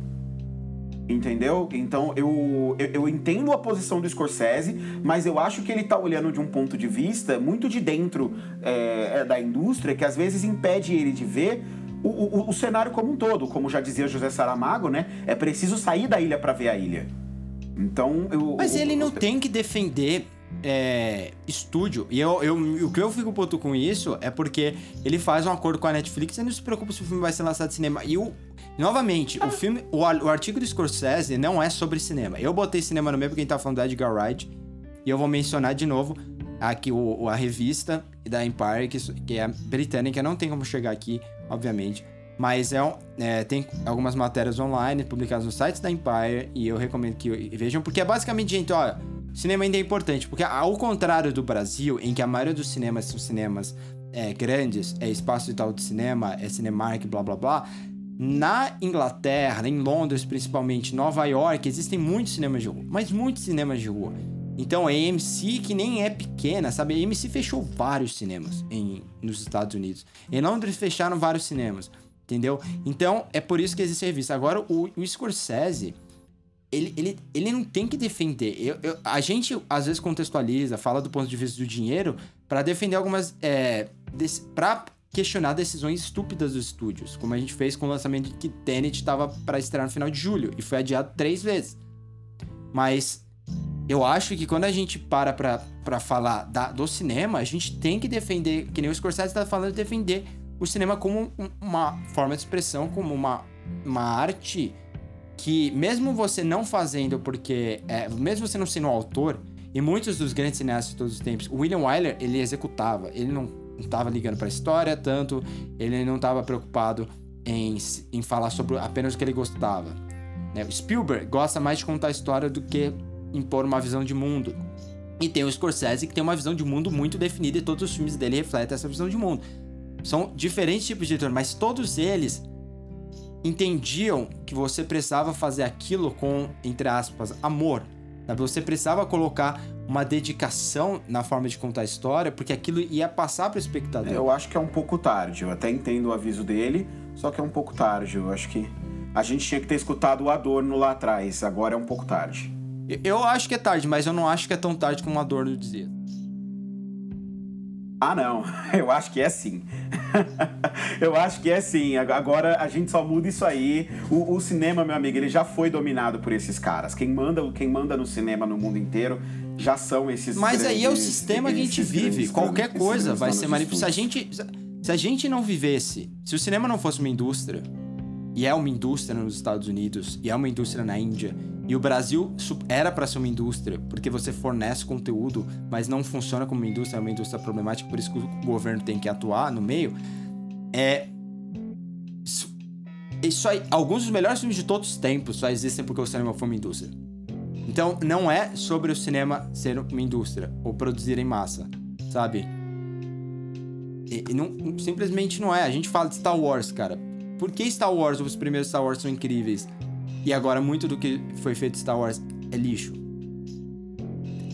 Entendeu? Então eu, eu, eu, entendo a posição do Scorsese, mas eu acho que ele está olhando de um ponto de vista muito de dentro é, da indústria, que às vezes impede ele de ver o, o, o cenário como um todo. Como já dizia José Saramago, né? É preciso sair da ilha para ver a ilha. Então eu. Mas ele não tem que defender é, estúdio. E eu, eu, o que eu fico puto com isso é porque ele faz um acordo com a Netflix e não se preocupa se o filme vai ser lançado de cinema. E o. Novamente, ah. o filme. O, o artigo do Scorsese não é sobre cinema. Eu botei cinema no meio porque a gente tá falando do Edgar Wright. E eu vou mencionar de novo aqui o, a revista da Empire, que, que é britânica, não tem como chegar aqui obviamente. Mas é, é, tem algumas matérias online publicadas no site da Empire e eu recomendo que vejam, porque é basicamente, gente, olha, cinema ainda é importante, porque ao contrário do Brasil, em que a maioria dos cinemas são cinemas é, grandes, é espaço de tal de cinema, é Cinemark, blá blá blá. Na Inglaterra, em Londres principalmente, Nova York, existem muitos cinemas de rua, mas muitos cinemas de rua. Então a AMC, que nem é pequena, sabe? A AMC fechou vários cinemas em, nos Estados Unidos. Em Londres fecharam vários cinemas, entendeu? Então é por isso que existe revista. Agora o, o Scorsese, ele, ele, ele não tem que defender. Eu, eu, a gente às vezes contextualiza, fala do ponto de vista do dinheiro, para defender algumas. É, para questionar decisões estúpidas dos estúdios, como a gente fez com o lançamento de que Tenet estava para estrear no final de julho e foi adiado três vezes. Mas eu acho que quando a gente para pra, pra falar da, do cinema, a gente tem que defender, que nem o Scorsese tá falando, defender o cinema como uma forma de expressão, como uma, uma arte que, mesmo você não fazendo, porque, é, mesmo você não sendo um autor, e muitos dos grandes cineastas de todos os tempos, o William Wyler, ele executava, ele não estava ligando para a história tanto, ele não estava preocupado em, em falar sobre apenas o que ele gostava. Né? O Spielberg gosta mais de contar a história do que impor uma visão de mundo. E tem o Scorsese que tem uma visão de mundo muito definida e todos os filmes dele refletem essa visão de mundo. São diferentes tipos de diretor, mas todos eles entendiam que você precisava fazer aquilo com, entre aspas, amor. Você precisava colocar uma dedicação na forma de contar a história, porque aquilo ia passar para o espectador. Eu acho que é um pouco tarde. Eu até entendo o aviso dele, só que é um pouco tarde. Eu acho que a gente tinha que ter escutado o Adorno lá atrás. Agora é um pouco tarde. Eu acho que é tarde, mas eu não acho que é tão tarde como a Adorno dizia. Ah, não. Eu acho que é sim. eu acho que é sim. Agora a gente só muda isso aí. O, o, cinema, meu amigo, ele já foi dominado por esses caras. Quem manda, quem manda no cinema no mundo inteiro já são esses. Mas grandes, aí é o sistema que a gente vive. Qualquer coisa vai ser manipulado. Se a gente, se a gente não vivesse, se o cinema não fosse uma indústria, e é uma indústria nos Estados Unidos, e é uma indústria na Índia, e o Brasil era para ser uma indústria, porque você fornece conteúdo, mas não funciona como uma indústria, é uma indústria problemática, por isso que o governo tem que atuar no meio. É. Isso aí, alguns dos melhores filmes de todos os tempos só existem porque o cinema foi uma indústria. Então, não é sobre o cinema ser uma indústria ou produzir em massa, sabe? E, e não, simplesmente não é. A gente fala de Star Wars, cara. Por que Star Wars, os primeiros Star Wars são incríveis? E agora muito do que foi feito Star Wars é lixo.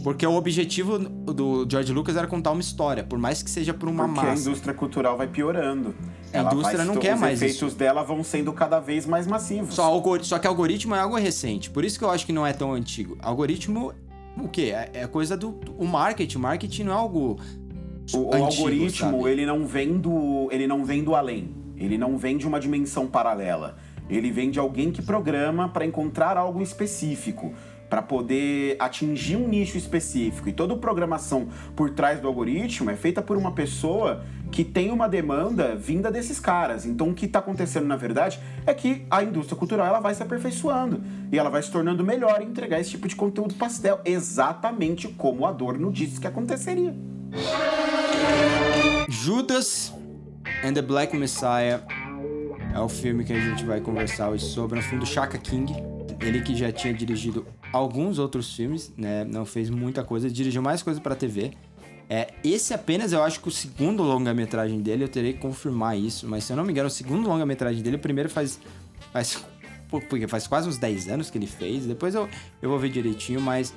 Porque o objetivo do George Lucas era contar uma história, por mais que seja por uma Porque massa. Porque a indústria cultural vai piorando. A Ela indústria não quer mais Os efeitos isso. dela vão sendo cada vez mais massivos. Só, só que algoritmo é algo recente. Por isso que eu acho que não é tão antigo. Algoritmo, o quê? É, é coisa do o marketing. Marketing não é algo o, antigo, o algoritmo, sabe? ele não vem do ele não vem do além. Ele não vem de uma dimensão paralela. Ele vem de alguém que programa para encontrar algo específico, para poder atingir um nicho específico. E toda programação por trás do algoritmo é feita por uma pessoa que tem uma demanda vinda desses caras. Então o que está acontecendo na verdade é que a indústria cultural ela vai se aperfeiçoando e ela vai se tornando melhor em entregar esse tipo de conteúdo pastel, exatamente como Adorno disse que aconteceria. Judas and the Black Messiah é o filme que a gente vai conversar hoje sobre, é um filme do Shaka King. Ele que já tinha dirigido alguns outros filmes, né? Não fez muita coisa, dirigiu mais coisa para TV. É, esse apenas eu acho que o segundo longa-metragem dele, eu terei que confirmar isso, mas se eu não me engano, o segundo longa-metragem dele, o primeiro faz. faz porque faz quase uns 10 anos que ele fez, depois eu, eu vou ver direitinho, mas.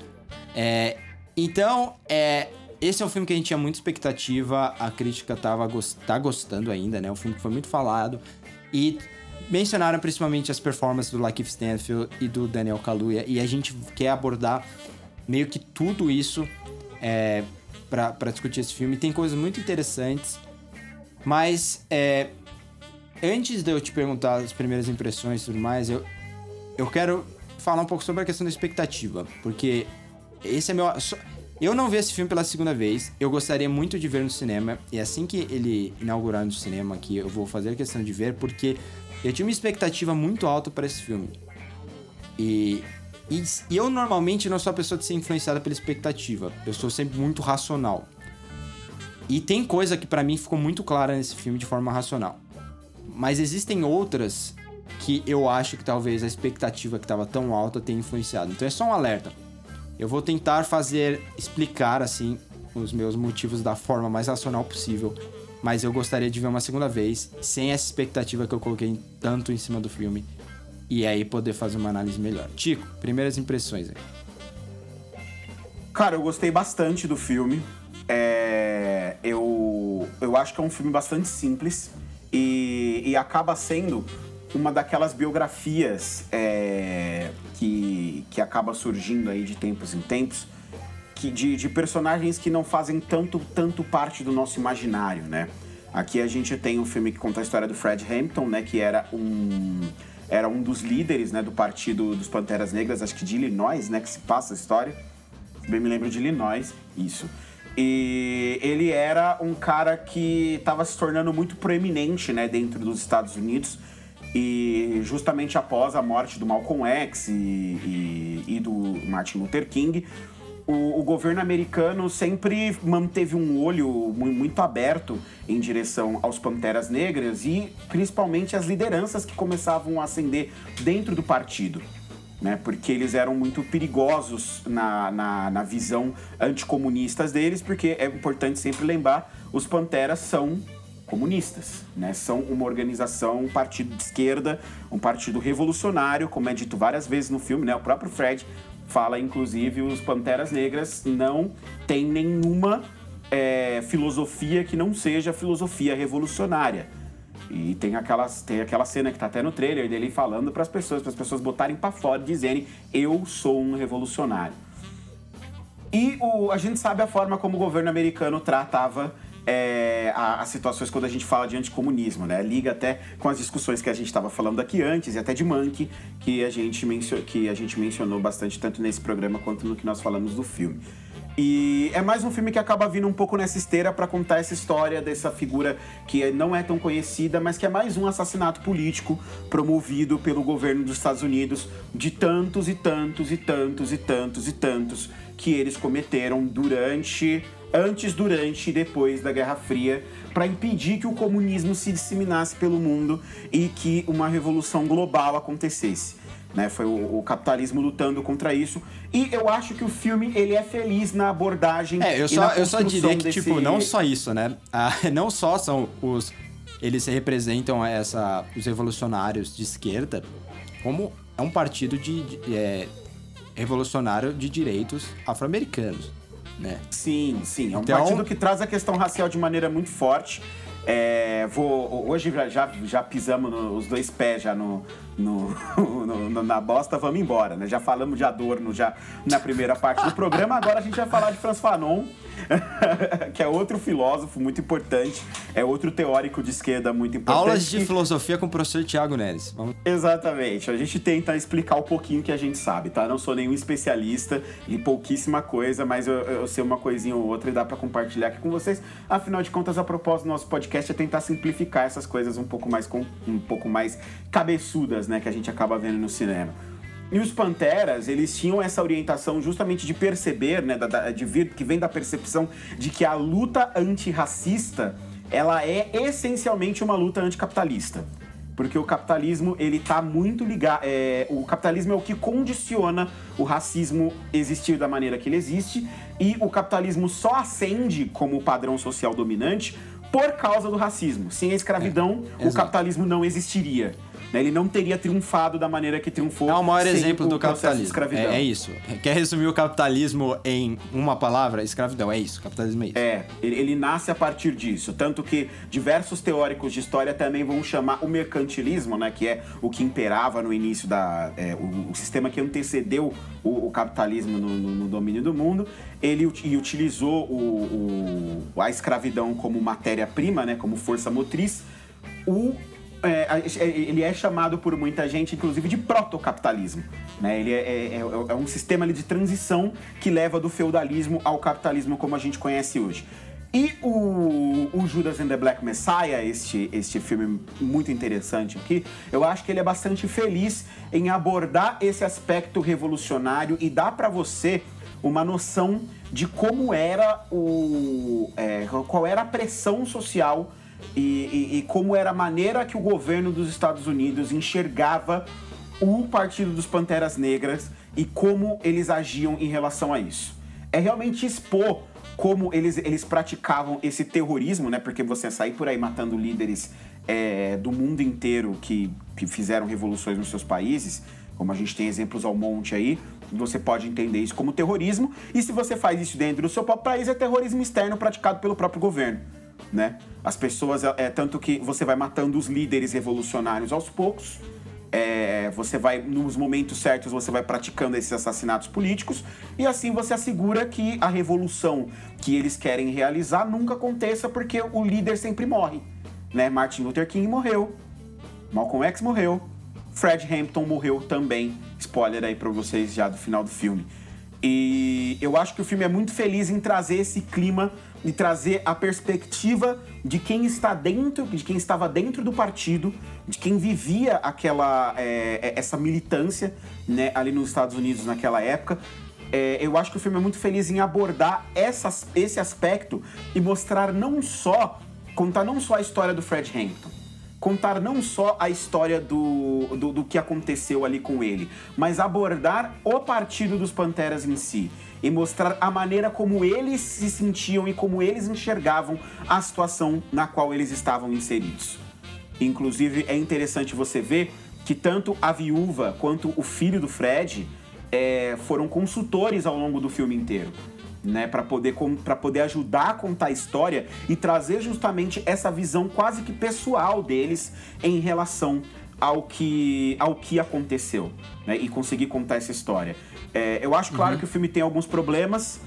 É, então, é, esse é um filme que a gente tinha muita expectativa, a crítica tava, tá gostando ainda, né? Um filme que foi muito falado. E mencionaram principalmente as performances do Lakeith Stanfield e do Daniel Kaluuya, e a gente quer abordar meio que tudo isso é, para discutir esse filme. Tem coisas muito interessantes, mas é, antes de eu te perguntar as primeiras impressões e tudo mais, eu, eu quero falar um pouco sobre a questão da expectativa, porque esse é meu. Eu não vi esse filme pela segunda vez. Eu gostaria muito de ver no cinema. E assim que ele inaugurar no cinema aqui, eu vou fazer questão de ver, porque eu tinha uma expectativa muito alta para esse filme. E, e, e, eu normalmente não sou a pessoa de ser influenciada pela expectativa. Eu sou sempre muito racional. E tem coisa que para mim ficou muito clara nesse filme de forma racional. Mas existem outras que eu acho que talvez a expectativa que estava tão alta tenha influenciado. Então é só um alerta. Eu vou tentar fazer explicar assim os meus motivos da forma mais racional possível mas eu gostaria de ver uma segunda vez, sem essa expectativa que eu coloquei tanto em cima do filme, e aí poder fazer uma análise melhor. Tico, primeiras impressões aí. Cara, eu gostei bastante do filme. É, eu, eu acho que é um filme bastante simples e, e acaba sendo uma daquelas biografias é, que, que acaba surgindo aí de tempos em tempos que, de, de personagens que não fazem tanto, tanto parte do nosso imaginário, né? Aqui a gente tem um filme que conta a história do Fred Hampton, né? Que era um era um dos líderes, né, do partido dos Panteras Negras, acho que de Illinois, né, que se passa a história. Bem me lembro de Illinois, isso. E ele era um cara que estava se tornando muito proeminente, né, dentro dos Estados Unidos. E justamente após a morte do Malcolm X e, e, e do Martin Luther King, o, o, governo americano sempre manteve um olho muito aberto em direção aos Panteras Negras e principalmente as lideranças que começavam a ascender dentro do partido. Né, porque eles eram muito perigosos na, na, na visão anticomunistas deles, porque é importante sempre lembrar, os Panteras são comunistas, né? São uma organização, um partido de esquerda, um partido revolucionário, como é dito várias vezes no filme, né? O próprio Fred fala, inclusive, os Panteras Negras não têm nenhuma é, filosofia que não seja filosofia revolucionária. E tem aquela, tem aquela cena que tá até no trailer dele falando para as pessoas, para as pessoas botarem para fora e dizerem: Eu sou um revolucionário. E o, a gente sabe a forma como o governo americano tratava é, as situações quando a gente fala de anticomunismo, né? Liga até com as discussões que a gente estava falando aqui antes, e até de Monkey, que a, gente que a gente mencionou bastante, tanto nesse programa quanto no que nós falamos do filme. E é mais um filme que acaba vindo um pouco nessa esteira para contar essa história dessa figura que não é tão conhecida, mas que é mais um assassinato político promovido pelo governo dos Estados Unidos de tantos e tantos e tantos e tantos e tantos que eles cometeram durante antes, durante e depois da Guerra Fria, para impedir que o comunismo se disseminasse pelo mundo e que uma revolução global acontecesse. Né, foi o, o, capitalismo lutando contra isso. E eu acho que o filme ele é feliz na abordagem. É, eu só, eu só diria que, desse... tipo, não só isso, né? Ah, não só são os. Eles representam essa, os revolucionários de esquerda, como é um partido de, de é, revolucionário de direitos afro-americanos né? Sim, sim. É um então... partido que traz a questão racial de maneira muito forte. É, vou, hoje já, já pisamos no, os dois pés já no, no, no, na bosta, vamos embora, né? Já falamos de Adorno já na primeira parte do programa, agora a gente vai falar de Franz Fanon, que é outro filósofo muito importante, é outro teórico de esquerda muito importante. Aulas de filosofia com o professor Tiago Neres. Vamos... Exatamente, a gente tenta explicar um pouquinho que a gente sabe, tá? Não sou nenhum especialista em pouquíssima coisa, mas eu, eu sei uma coisinha ou outra e dá para compartilhar aqui com vocês. Afinal de contas, a proposta do nosso podcast é tentar simplificar essas coisas um pouco mais, com, um pouco mais cabeçudas, né? Que a gente acaba vendo no cinema. E os Panteras, eles tinham essa orientação justamente de perceber, né, da, de vir, que vem da percepção de que a luta antirracista, ela é essencialmente uma luta anticapitalista. Porque o capitalismo, ele tá muito ligado... É, o capitalismo é o que condiciona o racismo existir da maneira que ele existe, e o capitalismo só ascende como padrão social dominante por causa do racismo. Sem a escravidão, é, o capitalismo não existiria. Né? Ele não teria triunfado da maneira que triunfou. É o maior exemplo do capitalismo. É, é, isso. Quer resumir o capitalismo em uma palavra? Escravidão. É isso. Capitalismo é isso. É. Ele, ele nasce a partir disso. Tanto que diversos teóricos de história também vão chamar o mercantilismo, né? Que é o que imperava no início da. É, o, o, sistema que antecedeu o, o capitalismo no, no, no, domínio do mundo. Ele e utilizou o, a escravidão como matéria-prima, né? Como força motriz. O é, é, ele é chamado por muita gente, inclusive, de protocapitalismo. Né? Ele é, é, é, é um sistema de transição que leva do feudalismo ao capitalismo como a gente conhece hoje. E o, o, Judas and the Black Messiah, este, este filme muito interessante aqui, eu acho que ele é bastante feliz em abordar esse aspecto revolucionário e dá para você uma noção de como era o. É, qual era a pressão social e, e, e como era a maneira que o governo dos Estados Unidos enxergava o Partido dos Panteras Negras e como eles agiam em relação a isso. É realmente expor como eles, eles praticavam esse terrorismo, né? Porque você sair por aí matando líderes é, do mundo inteiro que, que fizeram revoluções nos seus países, como a gente tem exemplos ao monte aí, você pode entender isso como terrorismo. E se você faz isso dentro do seu próprio país, é terrorismo externo praticado pelo próprio governo né? As pessoas, é, é tanto que você vai matando os líderes revolucionários aos poucos, é, você vai, nos momentos certos, você vai praticando esses assassinatos políticos e assim você assegura que a revolução que eles querem realizar nunca aconteça porque o líder sempre morre, né? Martin Luther King morreu, Malcolm X morreu, Fred Hampton morreu também. Spoiler aí para vocês já do final do filme. E eu acho que o filme é muito feliz em trazer esse clima e trazer a perspectiva de quem está dentro, de quem estava dentro do partido, de quem vivia aquela é, é, essa militância né, ali nos Estados Unidos naquela época. É, eu acho que o filme é muito feliz em abordar essas, esse aspecto e mostrar não só contar não só a história do Fred Hampton, contar não só a história do, do, do, que aconteceu ali com ele, mas abordar o partido dos Panteras em si e mostrar a maneira como eles se sentiam e como eles enxergavam a situação na qual eles estavam inseridos. Inclusive, é interessante você ver que tanto a viúva quanto o filho do Fred é, foram consultores ao longo do filme inteiro né, para poder poder ajudar a contar a história e trazer justamente essa visão quase que pessoal deles em relação ao que ao que aconteceu, né, e conseguir contar essa história. É, eu acho claro uhum. que o filme tem alguns problemas,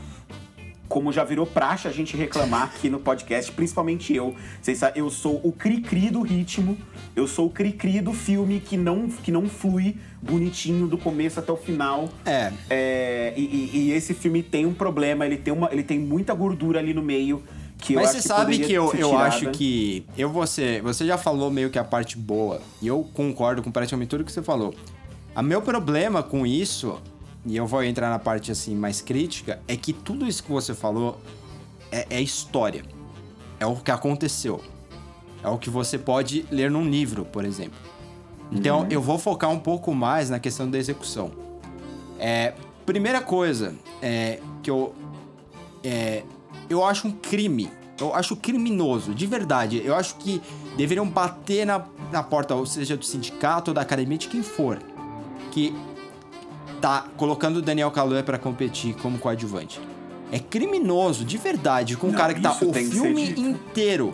como já virou praxe a gente reclamar aqui no podcast, principalmente eu. Vocês sabem, eu sou o cri-cri do ritmo, eu sou o cri-cri do filme que não, que não flui bonitinho do começo até o final. É. é e, e, esse filme tem um problema, ele tem, uma, ele tem muita gordura ali no meio. Que Mas você sabe que eu, eu acho que. Eu você, você já falou meio que a parte boa, e eu concordo com praticamente tudo que você falou. O meu problema com isso e eu vou entrar na parte assim mais crítica, é que tudo isso que você falou é, é história. É o que aconteceu. É o que você pode ler num livro, por exemplo. Então uhum. eu vou focar um pouco mais na questão da execução. É, primeira coisa é, que eu. É, eu acho um crime. Eu acho criminoso, de verdade. Eu acho que deveriam bater na, na porta, ou seja, do sindicato ou da academia, de quem for. Que tá colocando o Daniel Kaluuya para competir como coadjuvante. É criminoso, de verdade, com um cara que tá o filme inteiro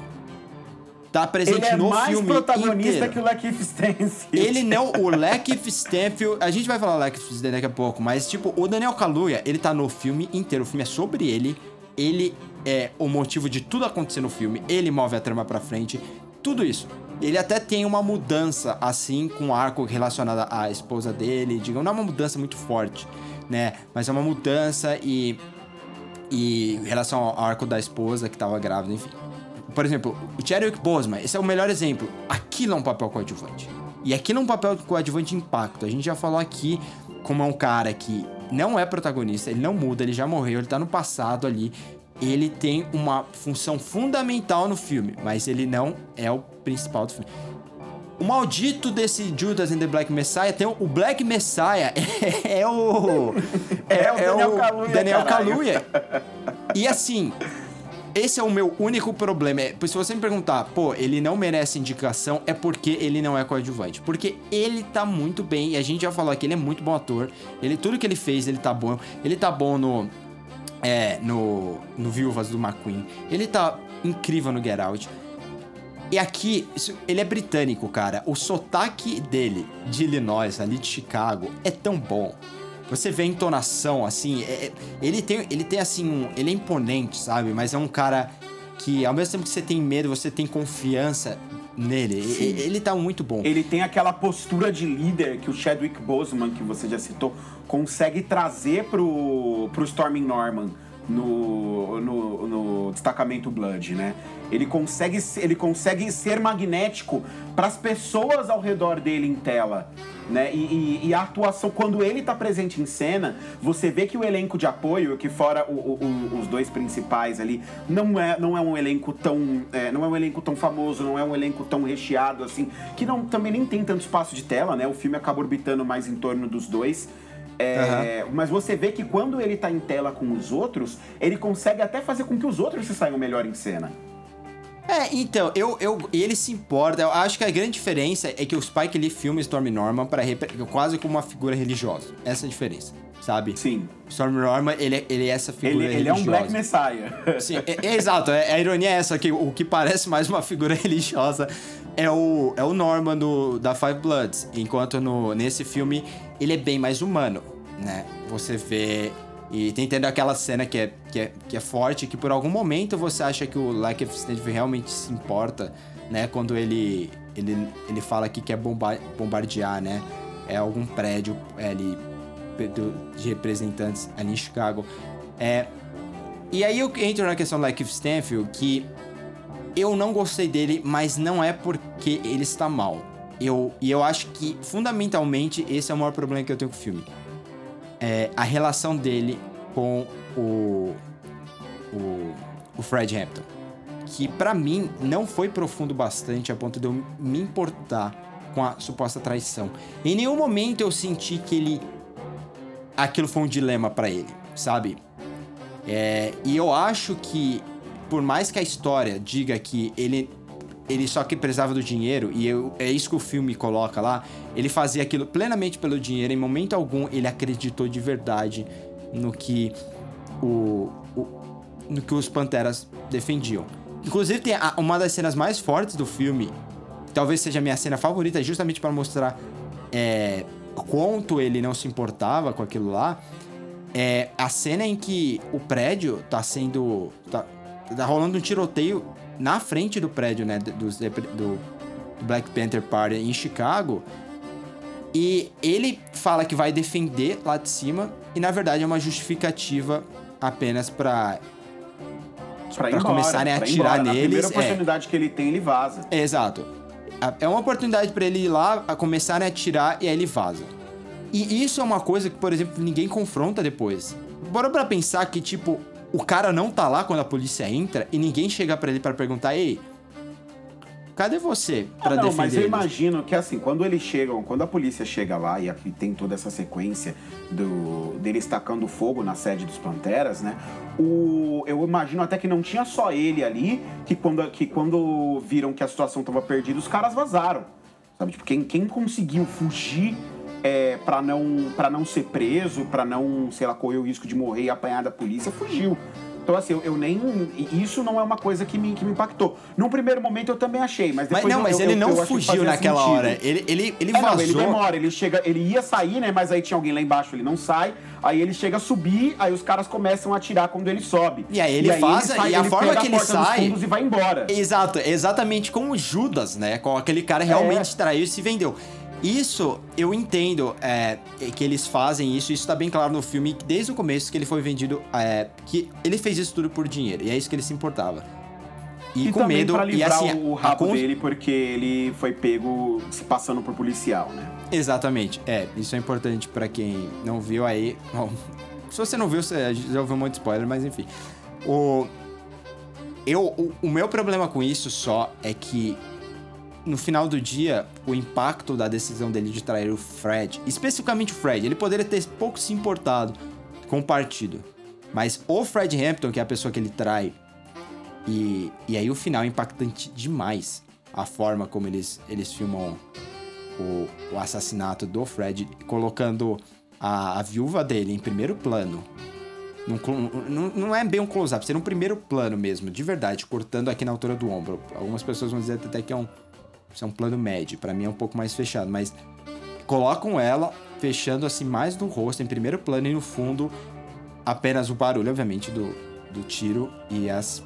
tá presente ele é mais filme protagonista inteiro. que o Lakeith Stanfield. Ele não, o Lakeith Stanfield, a gente vai falar Lakeith Stanfield daqui a pouco, mas tipo, o Daniel Kaluuya, ele tá no filme inteiro, o filme é sobre ele, ele é o motivo de tudo acontecer no filme, ele move a trama pra frente, tudo isso. Ele até tem uma mudança, assim, com o arco relacionado à esposa dele, digamos, não é uma mudança muito forte, né, mas é uma mudança e... E em relação ao arco da esposa que tava grávida, enfim. Por exemplo, o Chadwick Boseman, esse é o melhor exemplo. Aquilo é um papel coadjuvante. E aquilo é um papel coadjuvante impacto. A gente já falou aqui como é um cara que não é protagonista, ele não muda, ele já morreu, ele tá no passado ali. Ele tem uma função fundamental no filme, mas ele não é o principal do filme. O maldito desse Judas and the Black Messiah tem o, Black Messiah é, é o É o Daniel Kaluuya, Daniel. Kaluuya. E assim, esse é o meu único problema. É, se você me perguntar, pô, ele não merece indicação, é porque ele não é coadjuvante. Porque ele tá muito bem, e a gente já falou aqui, ele é muito bom ator. Ele, tudo que ele fez, ele tá bom. Ele tá bom no. É, no. No Viúvas do McQueen. Ele tá incrível no Get Out. E aqui, isso- ele é britânico, cara. O sotaque dele, de Illinois, ali de Chicago, é tão bom. Você vê a entonação, assim, é- é- ele, tem, ele tem, assim, um, ele é imponente, sabe? Mas é um cara que, ao mesmo tempo que você tem medo, você tem confiança nele. E- Ele tá muito bom. Ele tem aquela postura de líder que o Chadwick Boseman, que você já citou, consegue trazer pro, pro Storming Norman no, no, no destacamento Blood, né? Ele consegue, se- ele consegue ser magnético para as pessoas ao redor dele em tela. Né? E, e- e a atuação, quando ele tá presente em cena, você vê que o elenco de apoio, que fora o- o- o- os dois principais ali, não é, não é um elenco tão. é, não é um elenco tão famoso, não é um elenco tão recheado assim, que não, também nem tem tanto espaço de tela, né? O filme acaba orbitando mais em torno dos dois. É, Mas você vê que quando ele tá em tela com os outros, ele consegue até fazer com que os outros se saiam melhor em cena. É, então, eu, eu, ele se importa. Eu acho que a grande diferença é que o Spike ele filma Storm Norman para quase como uma figura religiosa. Essa é a diferença, sabe? Sim. Storm Norman, ele, é- ele é essa Ele, figura ele é um religiosa. Black Messiah. Sim, é, é exato. é- a ironia é essa, que o que parece mais uma figura religiosa é o, é o Norman do, da Five Bloods. Enquanto no, nesse filme, ele é bem mais humano, né? Você vê... E tem tendo aquela cena que é, que, é, que é forte, que por algum momento você acha que o Lakeith Stanfield realmente se importa, né? Quando ele, ele, ele fala que quer bomba, bombardear, né? É algum prédio é, ali de representantes ali em Chicago. É, e aí eu entro na questão do Lakeith Stanfield, que eu não gostei dele, mas não é porque ele está mal. Eu, e eu acho que, fundamentalmente, esse é o maior problema que eu tenho com o filme. É a relação dele com o, o, o Fred Hampton. Que, pra mim, não foi profundo bastante a ponto de eu me importar com a suposta traição. Em nenhum momento eu senti que ele... Aquilo foi um dilema pra ele, sabe? É, e eu acho que, por mais que a história diga que ele, ele só que precisava do dinheiro, e eu- é isso que o filme coloca lá, ele fazia aquilo plenamente pelo dinheiro, em momento algum ele acreditou de verdade no que o, o- no que os Panteras defendiam. Inclusive, tem a- uma das cenas mais fortes do filme, talvez seja a minha cena favorita, justamente para mostrar é, quanto ele não se importava com aquilo lá, é a cena em que o prédio tá sendo. tá, tá rolando um tiroteio na frente do prédio, né? Do, do Black Panther Party em Chicago. E ele fala que vai defender lá de cima, e na verdade é uma justificativa apenas Pra embora, começarem a pra atirar neles, primeira é. oportunidade que ele tem, ele vaza. É, exato. A- É uma oportunidade pra ele ir lá, a começarem a atirar e aí ele vaza. E isso é uma coisa que, por exemplo, ninguém confronta depois. Bora pra pensar que, tipo, o cara não tá lá quando a polícia entra e ninguém chega pra ele pra perguntar: Ei, cadê você pra Ah, não, defender mas eu eles?" imagino que assim, quando eles chegam, quando a polícia chega lá e aqui tem toda essa sequência do deles tacando fogo na sede dos Panteras, né? O, eu imagino até que não tinha só ele ali, que quando, que quando viram que a situação tava perdida, os caras vazaram. Sabe? Tipo, quem, quem conseguiu fugir é, para não para não ser preso, pra não, sei lá, correr o risco de morrer e apanhar da polícia, fugiu. Então, assim, eu, eu, nem. Isso não é uma coisa que me, que me impactou. Num primeiro momento eu também achei, mas depois. Mas não, eu, mas eu, ele não fugiu naquela sentido. hora. Ele, ele, ele é, vazou. Não, ele demora, ele chega, ele ia sair, né? Mas aí tinha alguém lá embaixo, ele não sai. Aí ele chega a subir, aí os caras começam a atirar quando ele sobe. E aí ele e aí faz, ele sai, e a forma que ele sai. e vai embora. Exato, exatamente como o Judas, né? Com aquele cara realmente é. traiu e se vendeu. Isso eu entendo é, que eles fazem isso, isso tá bem claro no filme, desde o começo que ele foi vendido, é, que ele fez isso tudo por dinheiro, e é isso que ele se importava. E, e com medo pra livrar e assim, o rabo dele porque ele foi pego se passando por policial, né? Exatamente. É, isso é importante para quem não viu aí. Bom, se você não viu, você já ouviu muito spoiler, mas enfim. O eu o, o meu problema com isso só é que no final do dia, o impacto da decisão dele de trair o Fred, especificamente o Fred, ele poderia ter pouco se importado com o partido. Mas o Fred Hampton, que é a pessoa que ele trai, e, e aí o final é impactante demais. A forma como eles, eles filmam o, o assassinato do Fred, colocando a, a viúva dele em primeiro plano. Num, não é bem um close-up, seria um primeiro plano mesmo, de verdade, cortando aqui na altura do ombro. Algumas pessoas vão dizer até que é um, isso é um plano médio, para mim é um pouco mais fechado, mas colocam ela fechando assim mais no rosto, em primeiro plano e no fundo apenas o barulho, obviamente, do, do tiro e as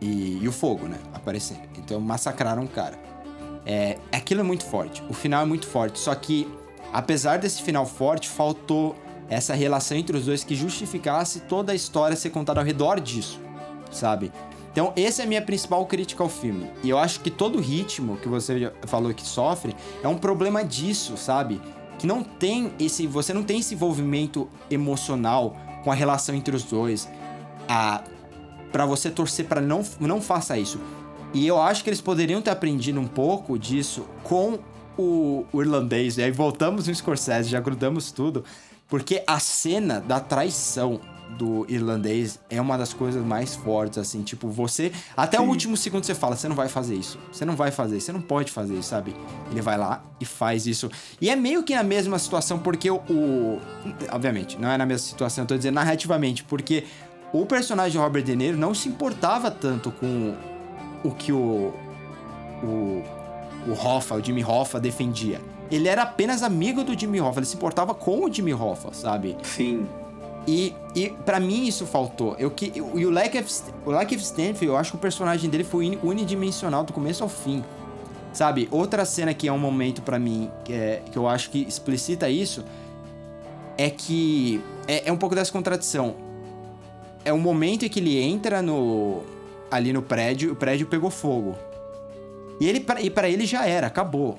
e, e o fogo, né, aparecendo. Então massacraram o cara. É, aquilo é muito forte. O final é muito forte, só que apesar desse final forte, faltou essa relação entre os dois que justificasse toda a história ser contada ao redor disso, sabe? Então, essa é a minha principal crítica ao filme. E eu acho que todo ritmo que você falou que sofre é um problema disso, sabe? Que não tem esse. Você não tem esse envolvimento emocional com a relação entre os dois. A, para você torcer para não, não faça isso. E eu acho que eles poderiam ter aprendido um pouco disso com o, o irlandês. E aí voltamos no Scorsese, já grudamos tudo. Porque a cena da traição do irlandês é uma das coisas mais fortes, assim, tipo, você. Até Sim. o último segundo você fala, você não vai fazer isso. Você não vai fazer, você não pode fazer isso, sabe? Ele vai lá e faz isso. E é meio que na mesma situação, porque o. o obviamente, não é na mesma situação, eu tô dizendo narrativamente, porque o personagem de Robert De Niro não se importava tanto com o que o. O. O Hoffa, o Jimmy Hoffa defendia. Ele era apenas amigo do Jimmy Hoffa, ele se importava com o Jimmy Hoffa, sabe? Sim. E, e para mim isso faltou. Eu, que, e o Lack of, o Lack of Stanfield, eu acho que o personagem dele foi unidimensional do começo ao fim. Sabe? Outra cena que é um momento para mim que, é, que eu acho que explicita isso é que é, é um pouco dessa contradição. É um momento em que ele entra no ali no prédio, o prédio pegou fogo. E ele e para ele já era, acabou.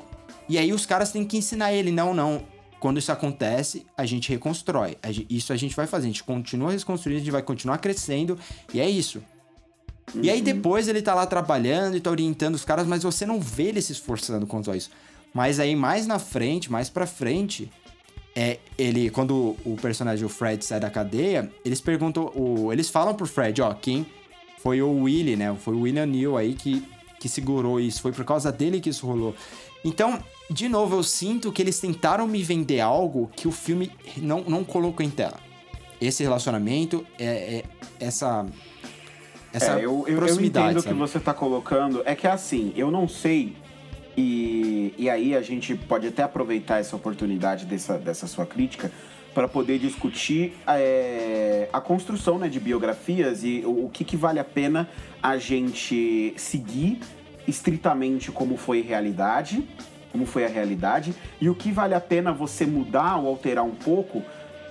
E aí os caras têm que ensinar ele, não, não, quando isso acontece, a gente reconstrói. Isso a gente vai fazer. A gente continua reconstruindo, a gente vai continuar crescendo. E é isso. Uhum. E aí uhum. depois ele tá lá trabalhando e tá orientando os caras, mas você não vê ele se esforçando quanto a isso. Mas aí mais na frente, mais pra frente, é ele quando o personagem o Fred sai da cadeia, eles perguntam, o, eles falam pro Fred, ó, quem foi o Willie, né? Foi o William Neal aí que que segurou isso, foi por causa dele que isso rolou. Então, de novo, eu sinto que eles tentaram me vender algo que o filme não, não colocou em tela. Esse relacionamento, é, é essa. Essa é, eu, eu, proximidade. Eu entendo o que você está colocando. É que assim, eu não sei. E, e aí a gente pode até aproveitar essa oportunidade dessa, dessa sua crítica para poder discutir é, a construção né, de biografias e o, o que, que vale a pena a gente seguir estritamente como foi realidade, como foi a realidade, e o que vale a pena você mudar ou alterar um pouco,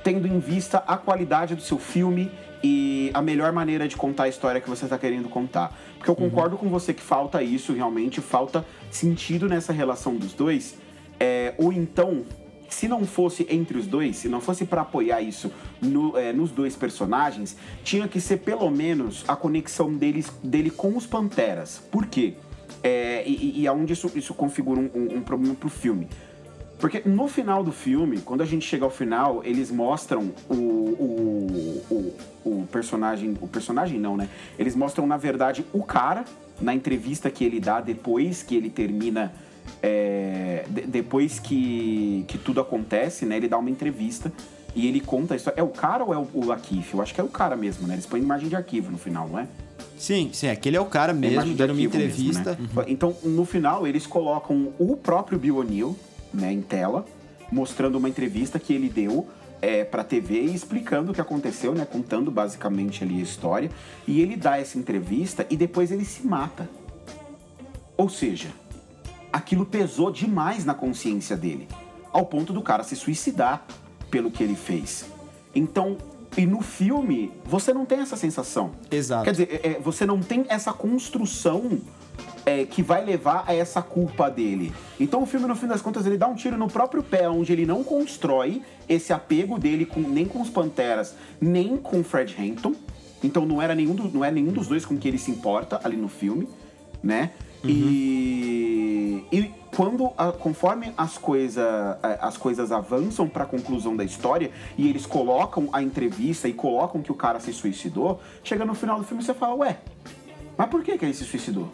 tendo em vista a qualidade do seu filme e a melhor maneira de contar a história que você está querendo contar. Porque eu uhum. concordo uhum. com você que falta isso, realmente, falta sentido nessa relação dos dois. É, ou então, se não fosse entre os dois, se não fosse para apoiar isso no, é, nos dois personagens, tinha que ser pelo menos a conexão deles, dele com os Panteras. Por quê? É, e, aonde isso, isso configura um, um, um problema pro filme. Porque no final do filme, quando a gente chega ao final, eles mostram o, o, o, o, personagem. O personagem não, né? Eles mostram, na verdade, o cara na entrevista que ele dá depois que ele termina. É, de, depois que, que tudo acontece, né? Ele dá uma entrevista E ele conta a história. É o cara ou é o, o Lakif? Eu acho que é o cara mesmo, né? Eles põem imagem de arquivo no final, não é? Sim, sim, aquele é o cara mesmo, dando uma entrevista. Mesmo, né? uhum. Então, no final, eles colocam o próprio Bill O'Neill né, em tela, mostrando uma entrevista que ele deu é, para TV e explicando o que aconteceu, né, contando basicamente ali a história. E ele dá essa entrevista e depois ele se mata. Ou seja, aquilo pesou demais na consciência dele, ao ponto do cara se suicidar pelo que ele fez. Então, e no filme, você não tem essa sensação. Exato. Quer dizer, é, você não tem essa construção é, que vai levar a essa culpa dele. Então o filme, no fim das contas, ele dá um tiro no próprio pé, onde ele não constrói esse apego dele com, nem com os Panteras, nem com Fred Hampton. Então não era nenhum, do, não é nenhum dos dois com que ele se importa ali no filme, né? Uhum. E, quando, conforme as, coisa, as coisas avançam para a conclusão da história e eles colocam a entrevista e colocam que o cara se suicidou, chega no final do filme e você fala, ué, mas por que, que ele se suicidou?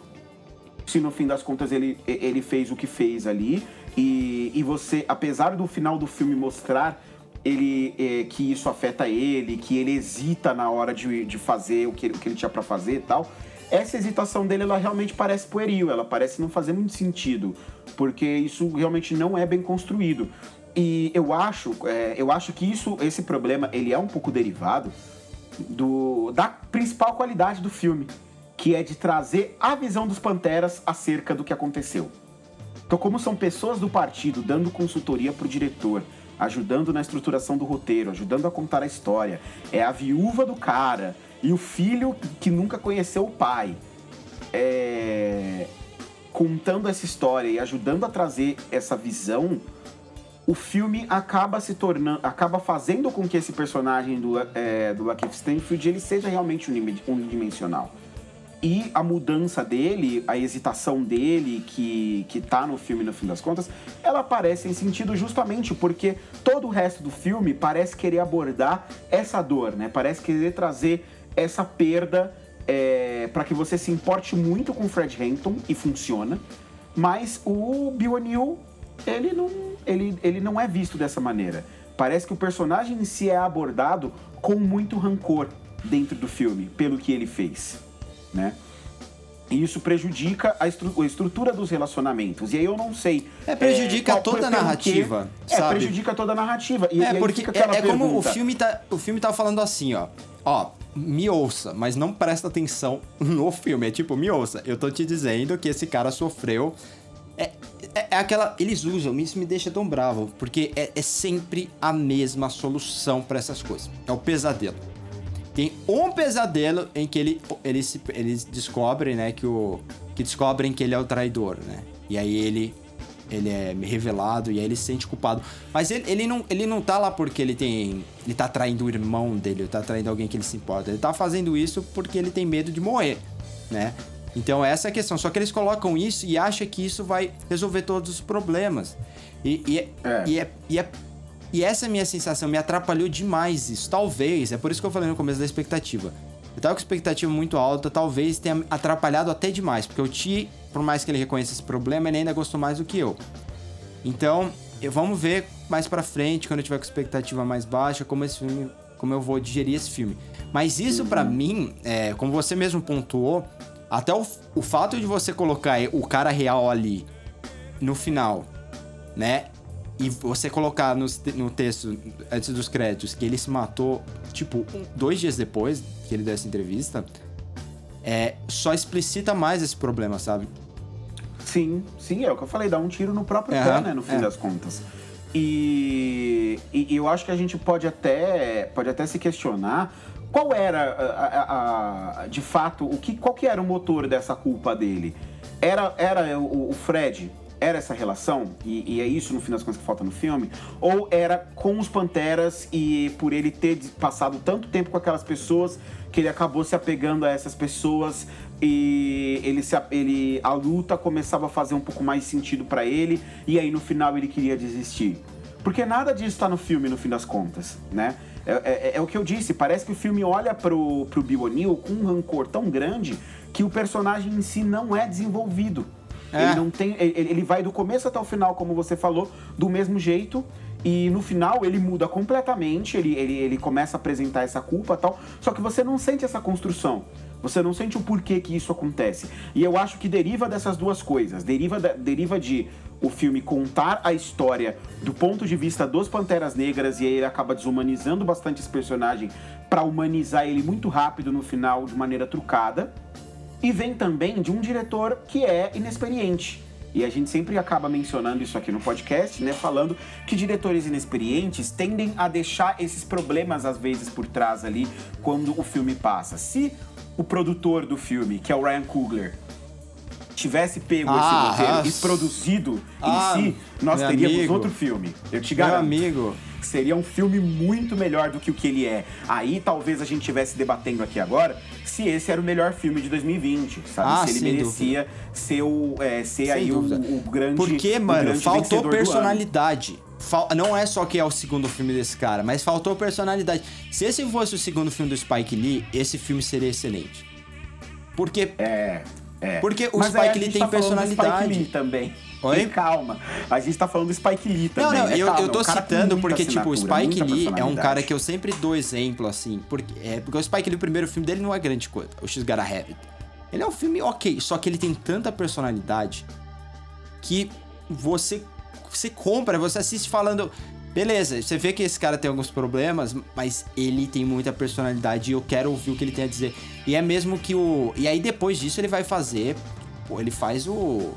Se no fim das contas ele, ele fez o que fez ali e, e você, apesar do final do filme mostrar ele é, que isso afeta ele, que ele hesita na hora de, de fazer o que, o que ele tinha para fazer e tal, essa hesitação dele, ela realmente parece pueril, ela parece não fazer muito sentido, porque isso realmente não é bem construído. E eu acho, é, eu acho que isso, esse problema, ele é um pouco derivado do, da principal qualidade do filme, que é de trazer a visão dos Panteras acerca do que aconteceu. Então, como são pessoas do partido dando consultoria pro diretor, ajudando na estruturação do roteiro, ajudando a contar a história, é a viúva do cara, e o filho que nunca conheceu o pai. É... Contando essa história e ajudando a trazer essa visão, o filme acaba se tornando, acaba fazendo com que esse personagem do, é, do Lakeith Stanfield ele seja realmente unidimensional. E a mudança dele, a hesitação dele, que, que tá no filme no fim das contas, ela aparece em sentido justamente porque todo o resto do filme parece querer abordar essa dor, né? Parece querer trazer essa perda é, para que você se importe muito com o Fred Hampton e funciona, mas o Bill O'Neill ele não, ele, ele não é visto dessa maneira. Parece que o personagem em si é abordado com muito rancor dentro do filme, pelo que ele fez, né? E isso prejudica a, estru a, estrutura dos relacionamentos. E aí eu não sei. É, prejudica é, toda a narrativa. É, prejudica toda a narrativa. E, é, e porque é, é como o filme, tá, o filme tá falando assim, ó. Ó, me ouça, mas não presta atenção no filme. É tipo, me ouça, eu tô te dizendo que esse cara sofreu. É, é, é aquela. Eles usam, isso me deixa tão bravo, porque é, é sempre a mesma solução para essas coisas. É o pesadelo. Tem um pesadelo em que ele, eles, descobrem, né, que o. Que descobrem que ele é o traidor, né? E aí ele ele é revelado e aí ele se sente culpado. Mas ele, ele, não, ele não tá lá porque ele tem. Ele tá traindo o irmão dele, ele tá traindo alguém que ele se importa. Ele tá fazendo isso porque ele tem medo de morrer, né? Então essa é a questão. Só que eles colocam isso e acham que isso vai resolver todos os problemas. E, e, é. é. e, é, e, é, e essa minha sensação, me atrapalhou demais isso. Talvez, é por isso que eu falei no começo da expectativa. Eu tava com expectativa muito alta, talvez tenha atrapalhado até demais, porque o Ti, por mais que ele reconheça esse problema, ele ainda gostou mais do que eu. Então, eu, vamos ver mais pra frente, quando eu tiver com expectativa mais baixa, como esse filme, como eu vou digerir esse filme. Mas isso uhum. para mim, é, como você mesmo pontuou, até o, o fato de você colocar o cara real ali no final, né? E você colocar no, no texto, antes dos créditos, que ele se matou, tipo, um, dois dias depois que ele deu essa entrevista, é, só explicita mais esse problema, sabe? Sim, sim, é o que eu falei, dá um tiro no próprio pé, né, no fim é. das contas. E, e, eu acho que a gente pode até, pode até se questionar qual era, a, a, a, de fato, o que, qual que era o motor dessa culpa dele. Era, era o, o Fred era essa relação, e, e, é isso no fim das contas que falta no filme, ou era com os Panteras e por ele ter passado tanto tempo com aquelas pessoas que ele acabou se apegando a essas pessoas e ele, se, ele a luta começava a fazer um pouco mais sentido para ele e aí no final ele queria desistir. Porque nada disso está no filme no fim das contas, né? É, é, é, o que eu disse, parece que o filme olha pro, pro Bill O'Neill com um rancor tão grande que o personagem em si não é desenvolvido. É. Ele não tem. Ele, ele vai do começo até o final, como você falou, do mesmo jeito. E no final ele muda completamente, ele, ele, ele começa a apresentar essa culpa tal, só que você não sente essa construção. Você não sente o porquê que isso acontece. E eu acho que deriva dessas duas coisas. Deriva, da, deriva de o filme contar a história do ponto de vista dos Panteras Negras e aí ele acaba desumanizando bastante esse personagem para humanizar ele muito rápido no final de maneira trucada. E vem também de um diretor que é inexperiente. E a gente sempre acaba mencionando isso aqui no podcast, né? Falando que diretores inexperientes tendem a deixar esses problemas, às vezes, por trás ali, quando o filme passa. Se o produtor do filme, que é o Ryan Coogler, tivesse pego ah, esse roteiro e produzido ah, em si, nós teríamos amigo, outro filme. Eu te garanto. Meu amigo. Seria um filme muito melhor do que o que ele é. Aí talvez a gente estivesse debatendo aqui agora se esse era o melhor filme de 2020, sabe? Ah, se ele merecia dúvida. ser, o, é, ser aí o, o, grande. Porque, mano, faltou personalidade. Fal não é só que é o segundo filme desse cara, mas faltou personalidade. Se esse fosse o segundo filme do Spike Lee, esse filme seria excelente. Porque. É. É. Porque o Mas Spike Lee tem tá personalidade. Spike Lee também. Oi? E calma. A gente tá falando do Spike Lee também. Não, não, né? eu, eu tô citando porque, tipo, o Spike Lee é um cara que eu sempre dou exemplo, assim. Porque, é, porque o Spike Lee, o primeiro filme dele não é grande coisa. O X Gotta Have It. Ele é um filme ok, só que ele tem tanta personalidade que você, você compra, você assiste falando. Beleza, você vê que esse cara tem alguns problemas, mas ele tem muita personalidade e eu quero ouvir o que ele tem a dizer. E é mesmo que o. E aí depois disso ele vai fazer. Pô, ele faz o.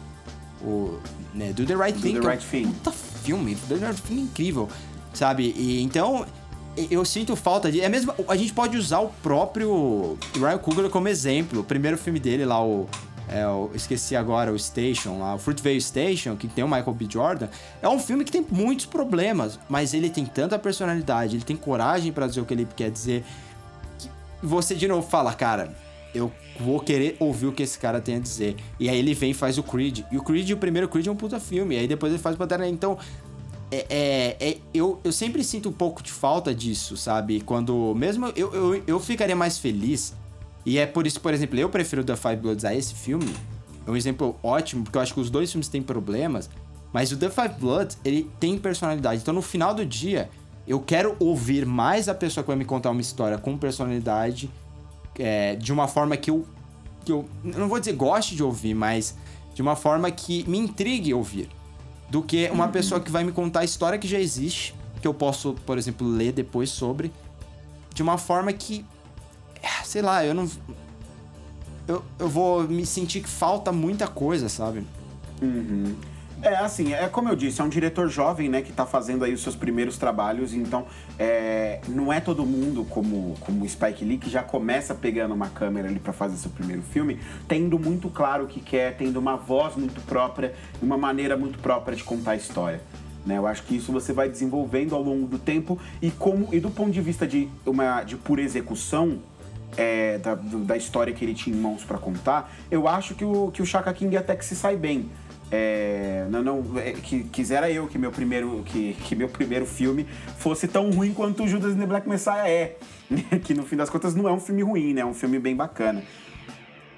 O. Né, Do the Right Do Thing. Do the Right Thing. Puta filme. Do the Right Thing é incrível. Sabe? E então. Eu sinto falta de. É mesmo. A gente pode usar o próprio Ryan Coogler como exemplo. O primeiro filme dele lá, o é, eu esqueci agora o Station, lá, o Fruitvale Station, que tem o Michael B. Jordan, é um filme que tem muitos problemas, mas ele tem tanta personalidade, ele tem coragem para dizer o que ele quer dizer. Que você de novo fala, cara, eu vou querer ouvir o que esse cara tem a dizer. E aí ele vem e faz o Creed. E o Creed, o primeiro Creed é um puta filme. E aí depois ele faz o Pantera Então, é, é, é, eu, eu sempre sinto um pouco de falta disso, sabe? Quando. Mesmo eu, eu, eu ficaria mais feliz e é por isso, por exemplo, eu prefiro The Five Bloods a esse filme. É um exemplo ótimo, porque eu acho que os dois filmes têm problemas. Mas o The Five Bloods, ele tem personalidade. Então, no final do dia, eu quero ouvir mais a pessoa que vai me contar uma história com personalidade. É, de uma forma que eu, que eu. Não vou dizer goste de ouvir, mas de uma forma que me intrigue ouvir. Do que uma uhum. pessoa que vai me contar a história que já existe, que eu posso, por exemplo, ler depois sobre. De uma forma que sei lá, eu não. Eu, eu vou me sentir que falta muita coisa, sabe? Uhum. É, assim, é como eu disse, é um diretor jovem, né, que tá fazendo aí os seus primeiros trabalhos, então é, não é todo mundo como, como Spike Lee que já começa pegando uma câmera ali para fazer seu primeiro filme, tendo muito claro o que quer, tendo uma voz muito própria, uma maneira muito própria de contar a história. Né? Eu acho que isso você vai desenvolvendo ao longo do tempo e como e do ponto de vista de uma de pura execução, é, da, da, história que ele tinha em mãos para contar, eu acho que o, que o King até que se sai bem. É, não, não, é, que, quisera eu que meu primeiro que, que meu primeiro filme fosse tão ruim quanto o Judas and the Black Messiah é, que no fim das contas não é um filme ruim, né? É um filme bem bacana.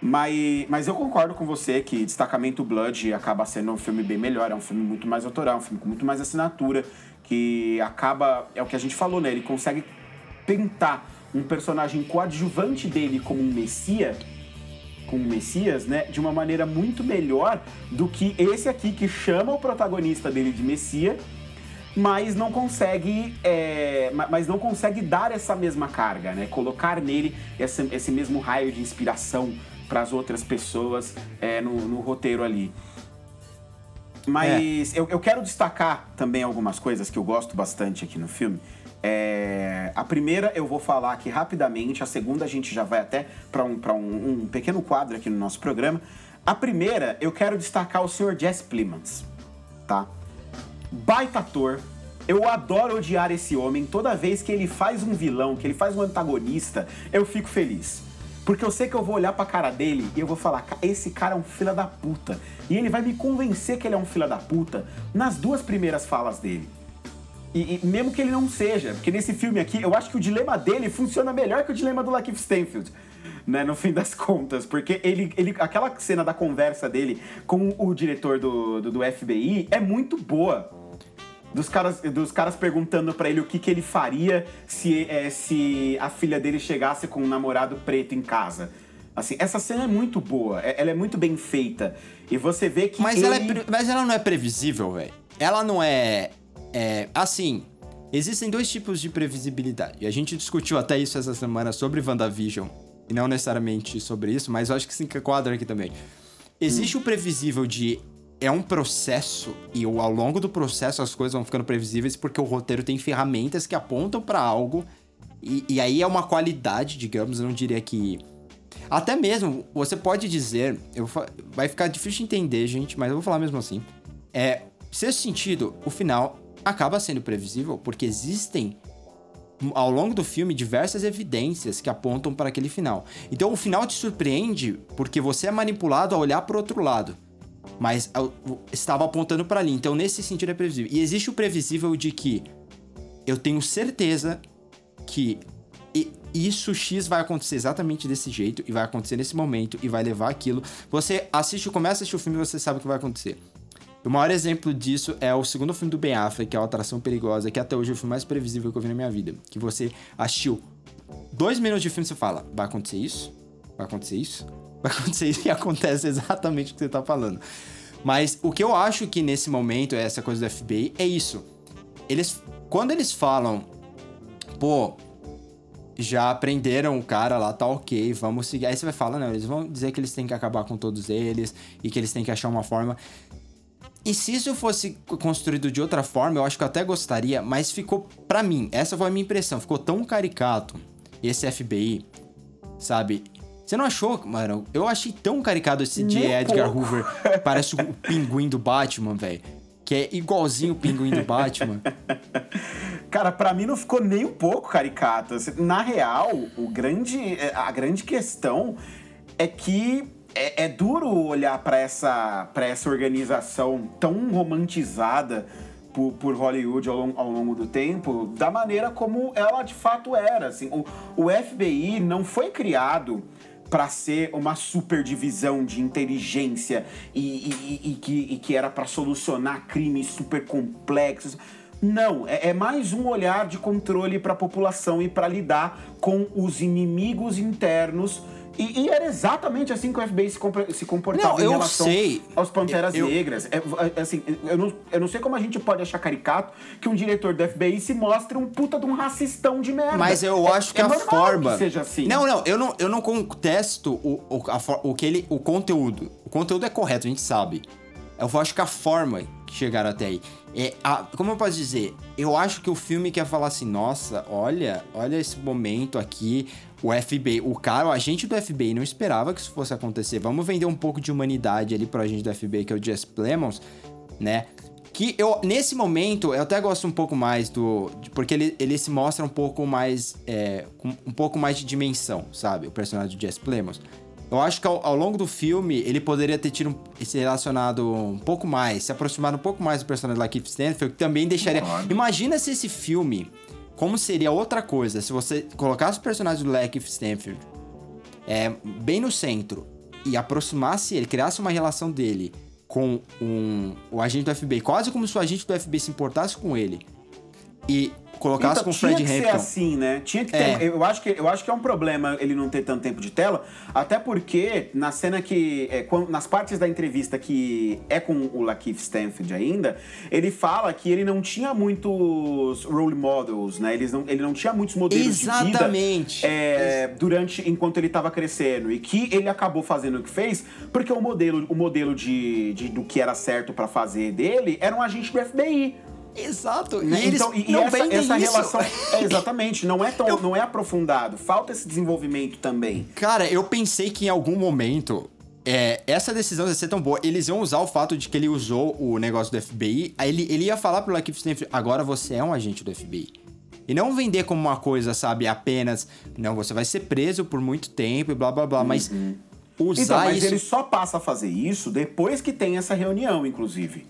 Mas, mas eu concordo com você que Destacamento Blood acaba sendo um filme bem melhor, é um filme muito mais autoral, um filme com muito mais assinatura, que acaba, é o que a gente falou, né? Ele consegue tentar um personagem coadjuvante dele como um Messias, como Messias, né, de uma maneira muito melhor do que esse aqui que chama o protagonista dele de Messias, mas não consegue, é, mas não consegue dar essa mesma carga, né, colocar nele esse, esse mesmo raio de inspiração para as outras pessoas é, no, no, roteiro ali. Mas é. eu, eu quero destacar também algumas coisas que eu gosto bastante aqui no filme. É, a primeira eu vou falar aqui rapidamente, a segunda a gente já vai até para um, um, um pequeno quadro aqui no nosso programa. A primeira eu quero destacar o Sr. Jesse Plemons, tá? Baita ator, eu adoro odiar esse homem. Toda vez que ele faz um vilão, que ele faz um antagonista, eu fico feliz. Porque eu sei que eu vou olhar pra cara dele e eu vou falar, esse cara é um fila da puta. E ele vai me convencer que ele é um fila da puta nas duas primeiras falas dele. E, e, mesmo que ele não seja, porque nesse filme aqui, eu acho que o dilema dele funciona melhor que o dilema do Lakeith Stanfield. Né, no fim das contas, porque ele, ele, aquela cena da conversa dele com o diretor do, do, do FBI é muito boa. dos caras, dos caras perguntando para ele o que, que ele faria se, é, se a filha dele chegasse com um namorado preto em casa. Assim, essa cena é muito boa, é, ela é muito bem feita. E você vê que. Mas, ele... ela, é, mas ela não é previsível, velho. Ela não é, é. Assim, existem dois tipos de previsibilidade. E a gente discutiu até isso essa semana sobre WandaVision. E não necessariamente sobre isso, mas eu acho que se enquadra aqui também. Existe hum. o previsível de é um processo e ao longo do processo as coisas vão ficando previsíveis porque o roteiro tem ferramentas que apontam para algo e, e, aí é uma qualidade, digamos, eu não diria que até mesmo você pode dizer, eu, vai ficar difícil de entender, gente, mas eu vou falar mesmo assim. É, sexto sentido, o final acaba sendo previsível porque existem ao longo do filme diversas evidências que apontam para aquele final. Então o final te surpreende porque você é manipulado a olhar para o outro lado mas estava apontando para ali. Então, nesse sentido, é previsível. E existe o previsível de que eu tenho certeza que isso X vai acontecer exatamente desse jeito e vai acontecer nesse momento e vai levar aquilo. Você assiste, começa a assistir o filme e você sabe o que vai acontecer. O maior exemplo disso é o segundo filme do Ben Affleck, que é o Atração Perigosa, que até hoje é o filme mais previsível que eu vi na minha vida. Que você assistiu dois minutos de filme e você fala, vai acontecer isso? Vai acontecer isso? vai acontecer isso e acontece exatamente o que você tá falando. Mas o que eu acho que nesse momento, essa coisa do FBI, é isso. Eles. Quando eles falam, pô, já aprenderam o cara lá, tá ok, vamos seguir. Aí você vai falar, não, eles vão dizer que eles têm que acabar com todos eles e que eles têm que achar uma forma. E se isso fosse construído de outra forma, eu acho que eu até gostaria, mas ficou, para mim, essa foi a minha impressão, ficou tão caricato esse FBI, sabe? Você não achou, mano? Eu achei tão caricato esse de Edgar pouco. Hoover. Parece o pinguim do Batman, velho. Que é igualzinho o pinguim do Batman. Cara, para mim não ficou nem um pouco caricato. Na real, o grande, a grande questão é que é, é duro olhar para essa, essa organização tão romantizada por, por Hollywood ao, ao, longo do tempo, da maneira como ela de fato era. Assim, o, o FBI não foi criado para ser uma super divisão de inteligência e, e, e, e que, e que era para solucionar crimes super complexos. Não, é, é, mais um olhar de controle para a população e para lidar com os inimigos internos e, e, era exatamente assim que o FBI se, se comportava não, em relação sei. aos Panteras eu, Negras. É, é, assim, eu, não, eu não sei como a gente pode achar caricato que um diretor do FBI se mostre um puta de um racistão de merda. Mas eu é, acho que é a forma. Que seja assim. Não, não, eu não, eu não contesto o, o, a, o, que ele, o conteúdo. O conteúdo é correto, a gente sabe. Eu acho que a forma que chegaram até aí. É, a, como eu posso dizer? Eu acho que o filme quer falar assim, nossa, olha, olha esse momento aqui, o FBI, o cara, o agente do FBI não esperava que isso fosse acontecer. Vamos vender um pouco de humanidade ali pro agente do FBI, que é o Jess Plemons, né? Que eu, nesse momento, eu até gosto um pouco mais do. De, porque ele, ele se mostra um pouco mais. É, com um pouco mais de dimensão, sabe? O personagem do Jess Plemons. Eu acho que ao, ao, longo do filme ele poderia ter tido se relacionado um pouco mais, se aproximado um pouco mais do personagem do Lakeith Stanfield, que também deixaria. Imagina se esse filme como seria outra coisa se você colocasse o personagem do Lakeith Stanfield é, bem no centro e aproximasse ele, criasse uma relação dele com um, o agente do FBI, quase como se o agente do FBI se importasse com ele e colocasse então, com o Fred Tinha que Hampton. ser assim, né? Tinha que ter. É. Eu, acho que, eu acho que é um problema ele não ter tanto tempo de tela, até porque na cena que. É, quando, nas partes da entrevista que é com o Lakeith Stanfield ainda, ele fala que ele não tinha muitos role models, né? Eles não, ele não tinha muitos modelos Exatamente. de vida é, durante enquanto ele estava crescendo. E que ele acabou fazendo o que fez, porque o modelo, o modelo de, de do que era certo para fazer dele era um agente do FBI. Exato. E, então, e, não essa, essa relação. É, exatamente, não é tão, eu... não é aprofundado. Falta esse desenvolvimento também. Cara, eu pensei que em algum momento. É, essa decisão ia ser tão boa, eles iam usar o fato de que ele usou o negócio do FBI, aí ele, ele ia falar pro Lakeith Stanfield, agora você é um agente do FBI. E não vender como uma coisa, sabe, apenas, não, você vai ser preso por muito tempo e blá blá blá, uhum. mas usar então, mas isso... ele só passa a fazer isso depois que tem essa reunião, inclusive.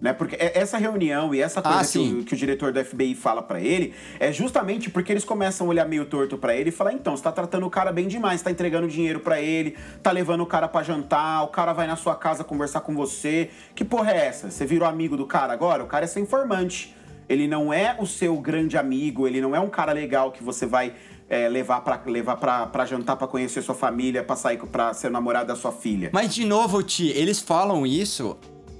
Né? Porque essa reunião e essa coisa ah, que, o, que, o, diretor do FBI fala para ele é justamente porque eles começam a olhar meio torto para ele e falar: então, você tá tratando o cara bem demais, tá entregando dinheiro para ele, tá levando o cara para jantar, o cara vai na sua casa conversar com você. Que porra é essa? Você virou amigo do cara agora? O cara é seu informante. Ele não é o seu grande amigo, ele não é um cara legal que você vai é, levar para levar pra, pra jantar para conhecer sua família, pra sair pra ser namorado da sua filha. Mas de novo, Ti, eles falam isso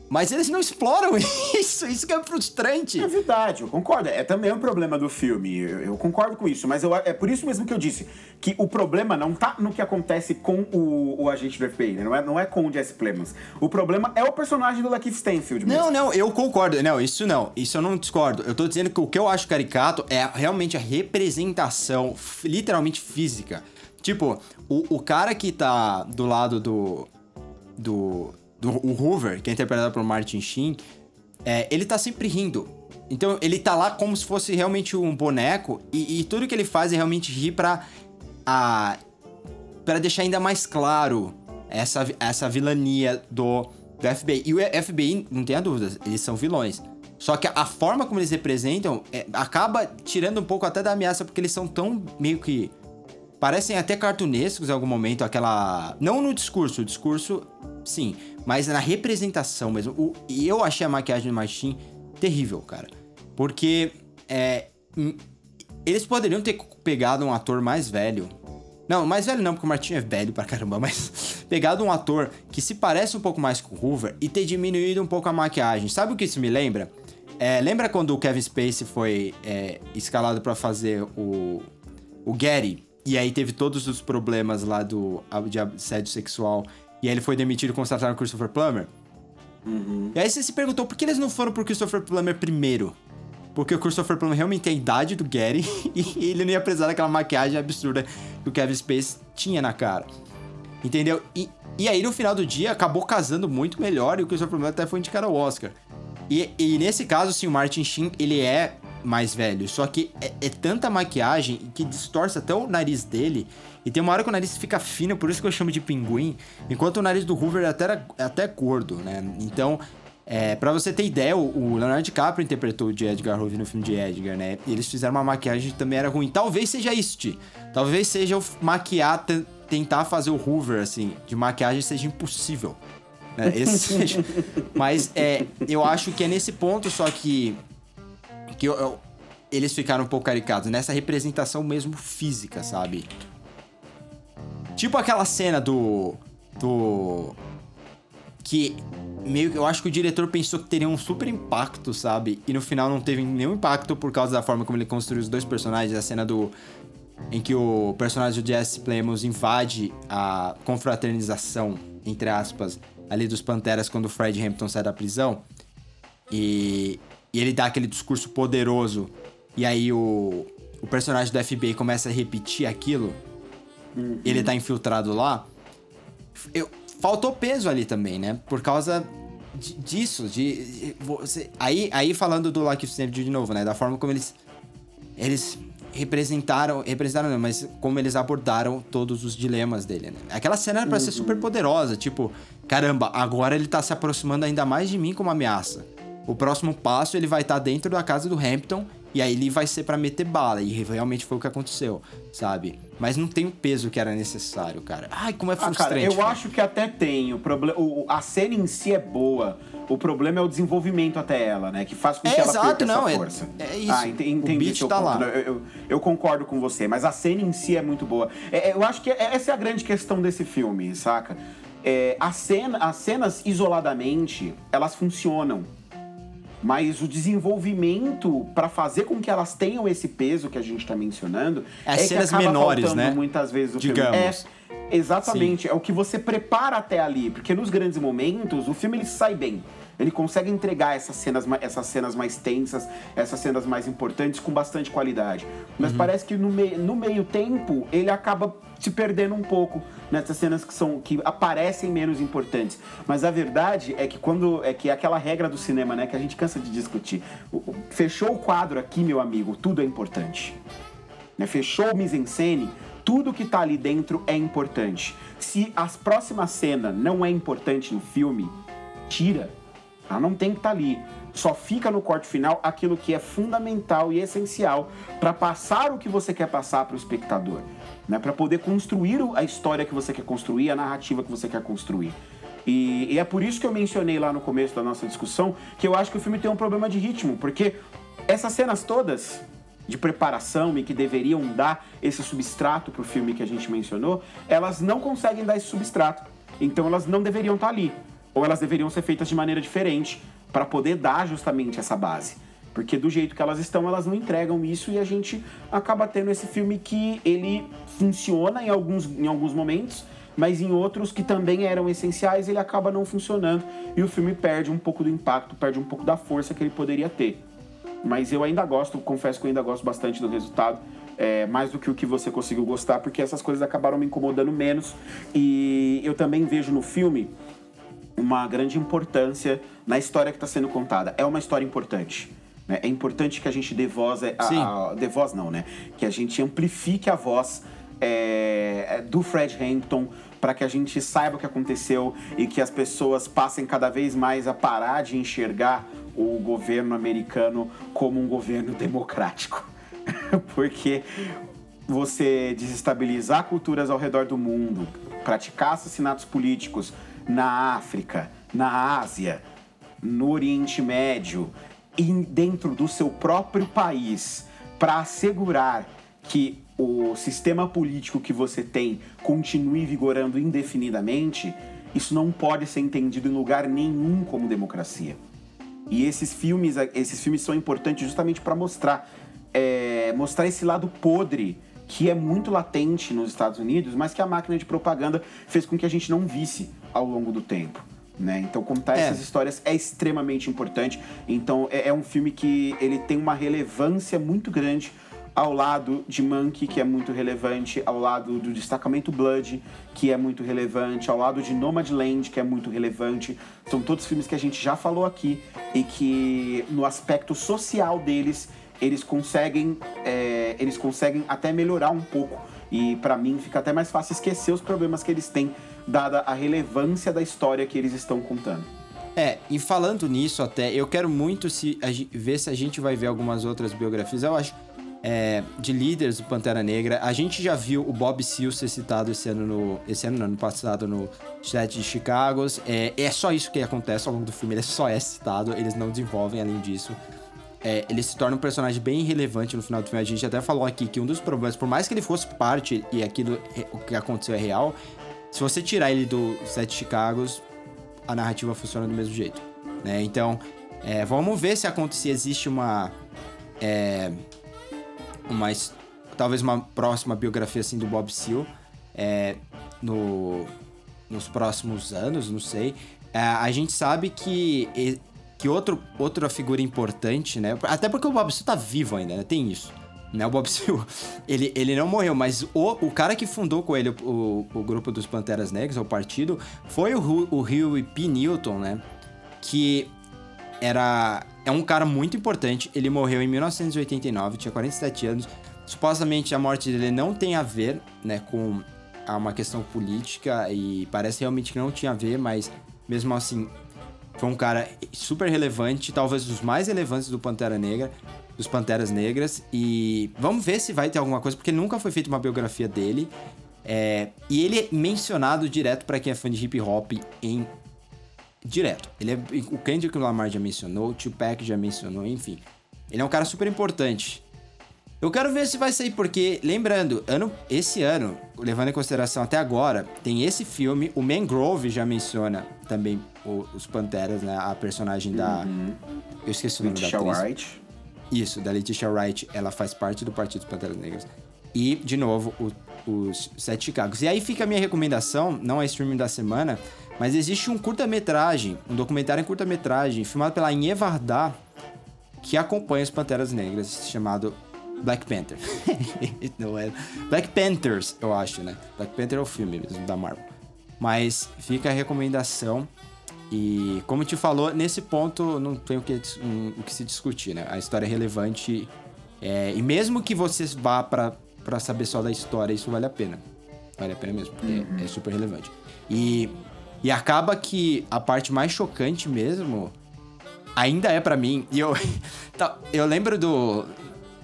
mas eles não exploram isso, isso que é frustrante. É verdade, eu concordo. É também um problema do filme, eu, eu concordo com isso. Mas eu, é por isso mesmo que eu disse que o problema não tá no que acontece com o, o agente do FBI, né? não, é, não é com o Jesse Plemons. O problema é o personagem do Lakeith Stanfield mesmo. Não, não, eu concordo. Não, isso não, isso eu não discordo. Eu tô dizendo que o que eu acho caricato é realmente a representação, literalmente física. Tipo, o, o cara que tá do lado do... do do o Hoover, que é interpretado por Martin Sheen, é, ele tá sempre rindo. Então ele tá lá como se fosse realmente um boneco e, e tudo que ele faz é realmente rir pra, a, pra deixar ainda mais claro essa, essa vilania do, do FBI. E o FBI, não tenha dúvidas, eles são vilões. Só que a forma como eles representam é, acaba tirando um pouco até da ameaça, porque eles são tão meio que. Parecem até cartunescos em algum momento, aquela. Não no discurso, o discurso, sim mas na representação mesmo. O, e eu achei a maquiagem do Martin terrível, cara. Porque é, eles poderiam ter pegado um ator mais velho. Não, mais velho não, porque o Martin é velho pra caramba, mas pegado um ator que se parece um pouco mais com o Hoover e ter diminuído um pouco a maquiagem. Sabe o que isso me lembra? É, lembra quando o Kevin Spacey foi é, escalado para fazer o, o Gary? E aí teve todos os problemas lá do de assédio sexual e aí ele foi demitido e constataram o Christopher Plummer. Uhum. E aí você se perguntou por que eles não foram pro Christopher Plummer primeiro? Porque o Christopher Plummer realmente tem a idade do Gary e ele não ia precisar daquela maquiagem absurda que o Kevin Space tinha na cara. Entendeu? E, e aí no final do dia acabou casando muito melhor e o Christopher Plummer até foi indicado ao Oscar. E, e nesse caso, sim, o Martin Sheen, ele é mais velho. Só que é, é, tanta maquiagem que distorce até o nariz dele. E tem uma hora que o nariz fica fino, por isso que eu chamo de pinguim. Enquanto o nariz do Hoover é até, é até gordo, né? Então, é, para você ter ideia, o, Leonardo DiCaprio interpretou o de Edgar Hoover no filme de Edgar, né? E eles fizeram uma maquiagem que também era ruim. Talvez seja isso, Ti. Talvez seja o maquiar, tentar fazer o Hoover, assim, de maquiagem seja impossível. Né? Esse seja... Mas é, eu acho que é nesse ponto só que que eu, eu, eles ficaram um pouco caricatos nessa representação mesmo física, sabe? Tipo aquela cena do. do. Que meio que eu acho que o diretor pensou que teria um super impacto, sabe? E no final não teve nenhum impacto por causa da forma como ele construiu os dois personagens. A cena do. em que o personagem do Jesse Plemons invade a confraternização, entre aspas, ali dos Panteras quando o Fred Hampton sai da prisão. E e ele dá aquele discurso poderoso, e aí o, o personagem do FBI começa a repetir aquilo, uhum. ele tá infiltrado lá. Eu, faltou peso ali também, né? Por causa de, disso, de, você, aí, aí falando do Lucky Stanfield de novo, né? Da forma como eles eles representaram, representaram não, mas como eles abordaram todos os dilemas dele, né? Aquela cena era pra uhum. ser super poderosa, tipo, caramba, agora ele tá se aproximando ainda mais de mim como ameaça. O próximo passo ele vai estar tá dentro da casa do Hampton e aí ele vai ser para meter bala. E realmente foi o que aconteceu, sabe? Mas não tem o peso que era necessário, cara. Ai, como é frustrante. Ah, cara, eu cara. acho que até tem. O problema, a cena em si é boa. O problema é o desenvolvimento até ela, né? Que faz com que é ela exato, perca não, essa é, força. É, isso. Ah, entendi, o beat tá lá. Eu, eu, eu, concordo com você, mas a cena em si é muito boa. É, é eu acho que é, essa é a grande questão desse filme, saca? É, a cena, as cenas isoladamente, elas funcionam mas o desenvolvimento para fazer com que elas tenham esse peso que a gente está mencionando As é cenas que acaba menores, né? muitas vezes o Digamos. filme. É, exatamente, Sim. é o que você prepara até ali, porque nos grandes momentos o filme ele sai bem. Ele consegue entregar essas cenas, essas cenas mais tensas, essas cenas mais importantes com bastante qualidade. Mas uhum. parece que no, me, no meio tempo ele acaba se perdendo um pouco nessas cenas que são que aparecem menos importantes. Mas a verdade é que quando é que é aquela regra do cinema, né, que a gente cansa de discutir. Fechou o quadro aqui, meu amigo, tudo é importante. Né? Fechou o mise-en-scène, tudo que tá ali dentro é importante. Se a próxima cena não é importante no filme, tira. Ela não tem que estar tá ali. Só fica no corte final aquilo que é fundamental e essencial para passar o que você quer passar para o espectador, né? Para poder construir a história que você quer construir, a narrativa que você quer construir. E, e, é por isso que eu mencionei lá no começo da nossa discussão que eu acho que o filme tem um problema de ritmo, porque Essas cenas todas de preparação e que deveriam dar esse substrato para o filme que a gente mencionou, elas não conseguem dar esse substrato. Então elas não deveriam estar tá ali. Ou elas deveriam ser feitas de maneira diferente para poder dar justamente essa base. Porque do jeito que elas estão, elas não entregam isso e a gente acaba tendo esse filme que ele funciona em alguns, em alguns momentos, mas em outros que também eram essenciais, ele acaba não funcionando e o filme perde um pouco do impacto, perde um pouco da força que ele poderia ter. Mas eu ainda gosto, confesso que eu ainda gosto bastante do resultado. É, mais do que o que você conseguiu gostar, porque essas coisas acabaram me incomodando menos. E eu também vejo no filme uma grande importância na história que está sendo contada. É uma história importante. Né? É importante que a gente dê voz, a, a, dê voz não, né? Que a gente amplifique a voz é, é do Fred Hampton para que a gente saiba o que aconteceu e que as pessoas passem cada vez mais a parar de enxergar o governo americano como um governo democrático. Porque você desestabilizar culturas ao redor do mundo, praticar assassinatos políticos na África, na Ásia, no Oriente Médio e dentro do seu próprio país para assegurar que o sistema político que você tem continue vigorando indefinidamente, isso não pode ser entendido em lugar nenhum como democracia. E esses filmes, esses filmes são importantes justamente para mostrar, é, mostrar esse lado podre que é muito latente nos Estados Unidos, mas que a máquina de propaganda fez com que a gente não visse ao longo do tempo. Né? Então contar é. essas histórias é extremamente importante. Então é, é um filme que ele tem uma relevância muito grande ao lado de Monkey, que é muito relevante, ao lado do Destacamento Blood, que é muito relevante, ao lado de Nomadland, que é muito relevante. São todos filmes que a gente já falou aqui e que no aspecto social deles eles conseguem é, eles conseguem até melhorar um pouco e para mim fica até mais fácil esquecer os problemas que eles têm dada a relevância da história que eles estão contando. É, e falando nisso até, eu quero muito se ver se a gente vai ver algumas outras biografias. Eu acho é, de líderes do Pantera Negra. A gente já viu o Bob Seale ser citado esse ano no. Esse ano, no ano passado, no set de Chicago. É, é só isso que acontece ao longo do filme. Ele só é citado, eles não desenvolvem além disso. É, ele se torna um personagem bem relevante no final do filme. A gente até falou aqui que um dos problemas, por mais que ele fosse parte e aquilo o que aconteceu é real, se você tirar ele do set de Chicago, a narrativa funciona do mesmo jeito. Né? Então, é, vamos ver se, acontece, existe uma. É, uma talvez uma próxima biografia assim do Bob Seale é, no, nos próximos anos, não sei. É, a gente sabe que, que outro, outra figura importante, né? Até porque o Bob Seale tá vivo ainda, né? Tem isso. Né? O Bob Seale, ele, ele não morreu, mas o, o cara que fundou com ele o, o grupo dos Panteras Negras, o partido, foi o, o Huey P. Newton, né? Que era é um cara muito importante. Ele morreu em 1989, tinha 47 anos. Supostamente a morte dele não tem a ver, né, com uma questão política e parece realmente que não tinha a ver, mas mesmo assim foi um cara super relevante, talvez dos mais relevantes do Pantera Negra, dos Panteras Negras. E vamos ver se vai ter alguma coisa, porque nunca foi feita uma biografia dele. É, e ele é mencionado direto para quem é fã de hip hop em direto. Ele é, o Kendrick Lamar já mencionou, o Tupac já mencionou, enfim. Ele é um cara super importante. Eu quero ver se vai sair, porque, lembrando, ano, esse ano, levando em consideração até agora, tem esse filme, o Mangrove já menciona também o, os Panteras, né? A personagem da. Uhum. Eu esqueci o nome Letitia da atriz. Wright. Isso, da Letitia Wright. Ela faz parte do Partido dos Panteras Negras. E, de novo, o, os Sete Chicagos. E aí fica a minha recomendação, não é streaming da semana, mas existe um curta-metragem, um documentário em curta-metragem, filmado pela Inê Vardar, que acompanha os Panteras Negras, chamado Black Panther. não é. Black Panthers, eu acho, né? Black Panther é o filme mesmo da Marvel. Mas fica a recomendação. E como te falou, nesse ponto não tem o que, um, o que se discutir, né? A história é relevante. É, e mesmo que você vá para saber só da história, isso vale a pena. Vale a pena mesmo. Uhum. É, é super relevante. E e acaba que a parte mais chocante mesmo ainda é para mim. E eu tá, eu lembro do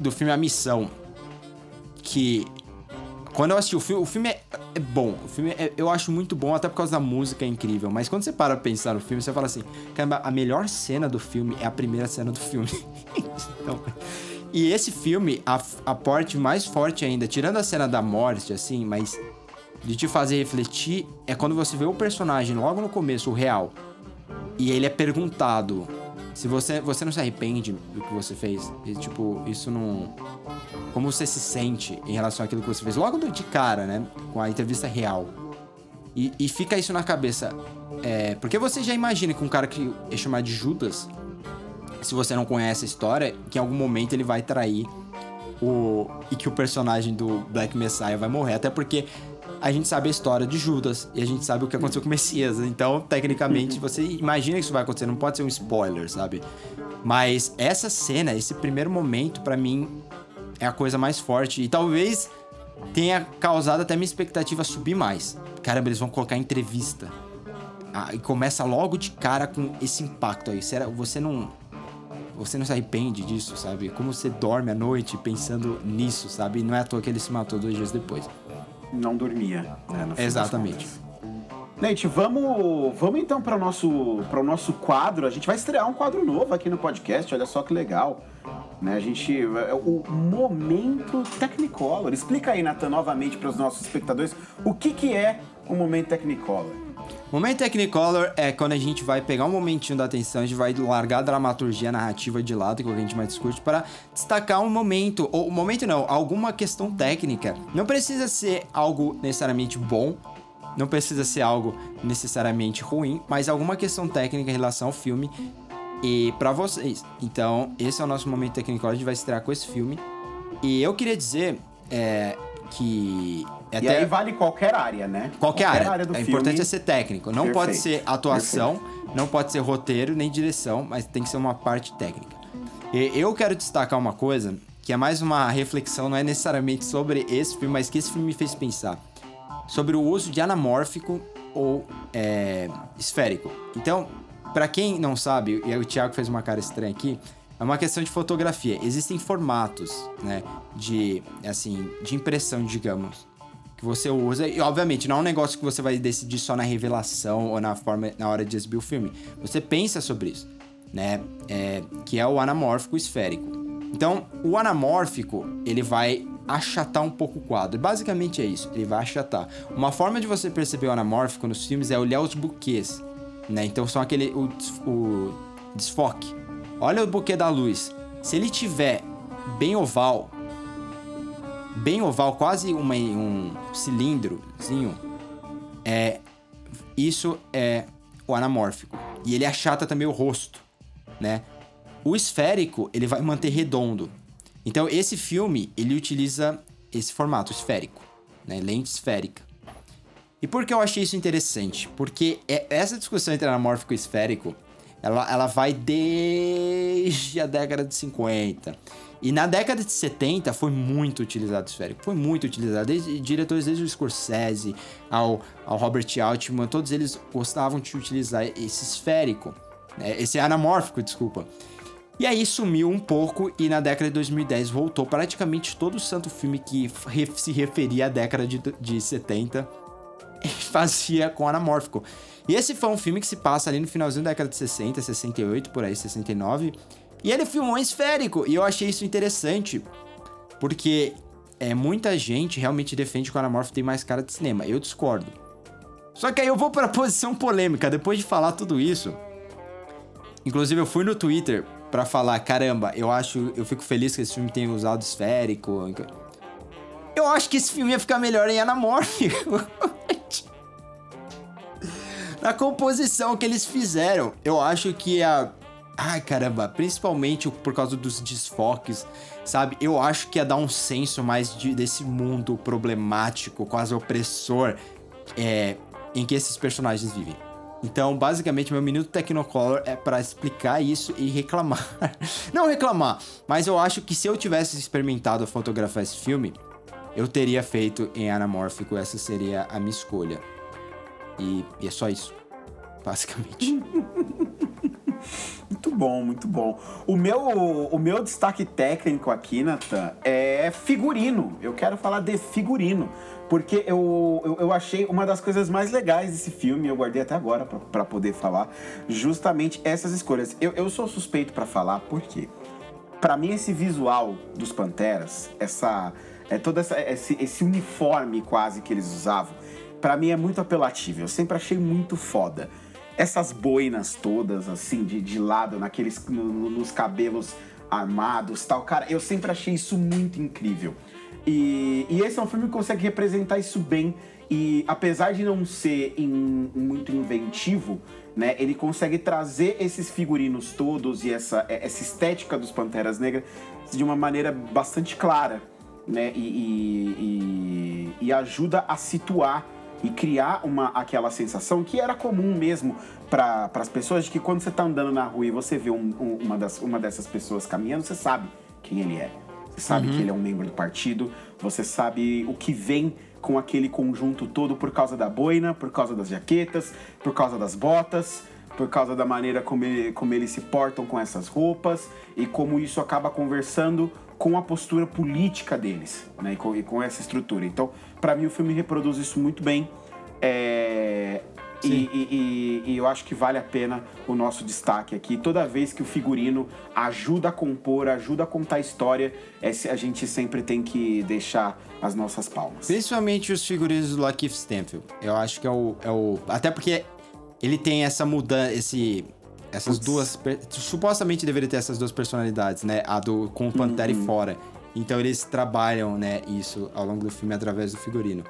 do filme A Missão que quando eu assisti o filme, o filme é, é bom. O filme é, eu acho muito bom, até por causa da música é incrível. Mas quando você para pra pensar no filme, você fala assim: caramba, a melhor cena do filme é a primeira cena do filme. então, e esse filme, a, a parte mais forte ainda, tirando a cena da morte, assim, mas de te fazer refletir, é quando você vê o personagem logo no começo, o real. E ele é perguntado se você, você não se arrepende do que você fez, e, tipo, isso não. Como você se sente em relação àquilo que você fez? Logo de cara, né? Com a entrevista real. E, e fica isso na cabeça. É, porque você já imagina que um cara que é chamado de Judas, se você não conhece a história, que em algum momento ele vai trair o. E que o personagem do Black Messiah vai morrer. Até porque a gente sabe a história de Judas e a gente sabe o que aconteceu com o Messias. Então, tecnicamente, você imagina que isso vai acontecer, não pode ser um spoiler, sabe? Mas essa cena, esse primeiro momento, para mim, é a coisa mais forte. E talvez tenha causado até minha expectativa subir mais. Caramba, eles vão colocar entrevista. Ah, e começa logo de cara com esse impacto aí. Será, você não. Você não se arrepende disso, sabe? Como você dorme à noite pensando nisso, sabe? E não é à toa que ele se matou dois dias depois não dormia. Né, Exatamente. Gente, vamos, vamos então para o nosso, o nosso quadro. A gente vai estrear um quadro novo aqui no podcast, olha só que legal. Né, a gente. É, o Momento Technicolor. Explica aí, Nathan, novamente para os nossos espectadores o que, que é o Momento Technicolor. Momento Technicolor é quando a gente vai pegar um momentinho da atenção, a gente vai largar a dramaturgia narrativa de lado, que é o que a gente mais discute, para destacar um momento, ou momento não, alguma questão técnica. Não precisa ser algo necessariamente bom, não precisa ser algo necessariamente ruim, mas alguma questão técnica em relação ao filme e para vocês. Então, esse é o nosso momento Technicolor, a gente vai estrear com esse filme. E eu queria dizer é, que é e aí vale qualquer área, né? Qualquer, qualquer área. área do é filme. importante é ser técnico. Não Perfeito. pode ser atuação, Perfeito. não pode ser roteiro, nem direção, mas tem que ser uma parte técnica. E eu quero destacar uma coisa que é mais uma reflexão, não é necessariamente sobre esse filme, mas que esse filme me fez pensar. Sobre o uso de anamórfico ou é, esférico. Então, para quem não sabe, e o Thiago fez uma cara estranha aqui, é uma questão de fotografia. Existem formatos, né, de assim, de impressão, digamos, que você usa. E obviamente não é um negócio que você vai decidir só na revelação ou na forma na hora de exibir o filme. Você pensa sobre isso, né? É, que é o anamórfico esférico. Então, o anamórfico, ele vai achatar um pouco o quadro. Basicamente é isso, ele vai achatar. Uma forma de você perceber o anamórfico nos filmes é olhar os buquês, né? Então são aquele o, o desfoque. Olha o buquê da luz. Se ele tiver bem oval, bem oval, quase uma, um cilindrozinho, é, isso é o anamórfico. E ele achata também o rosto, né? O esférico, ele vai manter redondo. Então, esse filme, ele utiliza esse formato esférico, né? Lente esférica. E por que eu achei isso interessante? Porque é, essa discussão entre anamórfico e esférico, ela, ela vai desde a década de 50. E na década de 70 foi muito utilizado o esférico. Foi muito utilizado. Desde, diretores desde o Scorsese ao, ao Robert Altman, todos eles gostavam de utilizar esse esférico. Né? Esse anamórfico, desculpa. E aí sumiu um pouco e na década de 2010 voltou praticamente todo o santo filme que se referia à década de, de 70 fazia com anamórfico. E esse foi um filme que se passa ali no finalzinho da década de 60, 68, por aí, 69. E ele filmou em esférico. E eu achei isso interessante. Porque é, muita gente realmente defende que o Anamorph tem mais cara de cinema. Eu discordo. Só que aí eu vou pra posição polêmica. Depois de falar tudo isso. Inclusive, eu fui no Twitter para falar: caramba, eu acho. Eu fico feliz que esse filme tenha usado esférico. Eu acho que esse filme ia ficar melhor em anamórfico. Na composição que eles fizeram, eu acho que a Ai, caramba, principalmente por causa dos desfoques, sabe? Eu acho que ia dar um senso mais de, desse mundo problemático, quase opressor, é, em que esses personagens vivem. Então, basicamente, meu minuto Technocolor é para explicar isso e reclamar. Não reclamar, mas eu acho que se eu tivesse experimentado fotografar esse filme, eu teria feito em anamórfico, essa seria a minha escolha. E, e é só isso, basicamente. Muito bom, muito bom. O meu, o meu destaque técnico aqui, Nathan, é figurino. Eu quero falar de figurino. Porque eu, eu, eu achei uma das coisas mais legais desse filme, eu guardei até agora para poder falar, justamente essas escolhas. Eu, eu sou suspeito para falar, por quê? Para mim, esse visual dos Panteras, essa, é todo essa, esse, esse uniforme quase que eles usavam, para mim é muito apelativo. Eu sempre achei muito foda essas boinas todas, assim, de, de lado, naqueles, no, nos cabelos armados tal. Cara, eu sempre achei isso muito incrível. E, e, esse é um filme que consegue representar isso bem. E apesar de não ser in, muito inventivo, né, ele consegue trazer esses figurinos todos e essa, essa estética dos Panteras Negras de uma maneira bastante clara. Né, e, e, e ajuda a situar e criar uma, aquela sensação que era comum mesmo para as pessoas de que quando você está andando na rua e você vê um, um, uma, das, uma dessas pessoas caminhando, você sabe quem ele é. Você sabe uhum. que ele é um membro do partido, você sabe o que vem com aquele conjunto todo por causa da boina, por causa das jaquetas, por causa das botas, por causa da maneira como, ele, como eles se portam com essas roupas e como isso acaba conversando com a postura política deles, né? E com, e com essa estrutura. Então, para mim, o filme reproduz isso muito bem. É... E, e, e, eu acho que vale a pena o nosso destaque aqui. Toda vez que o figurino ajuda a compor, ajuda a contar a história, é, a gente sempre tem que deixar as nossas palmas. Principalmente os figurinos do Lakeith Stanfield. Eu acho que é o, é o. Até porque ele tem essa mudança, esse essas Puts. duas. Supostamente deveria ter essas duas personalidades, né? A do com o Pantera uhum. e fora. Então eles trabalham, né, isso ao longo do filme através do figurino.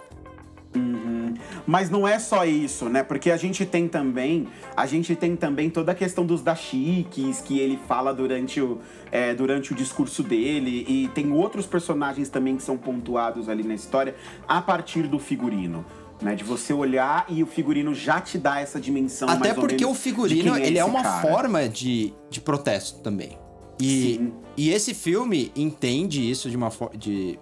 Uhum. Mas não é só isso, né? Porque a gente tem também, a gente tem também toda a questão dos dashikis que ele fala durante o, é, durante o discurso dele e tem outros personagens também que são pontuados ali na história a partir do figurino né? De você olhar e o figurino já te dá essa dimensão. Até porque o figurino é ele é uma cara. forma de, de protesto também. E, e esse filme entende isso de uma, de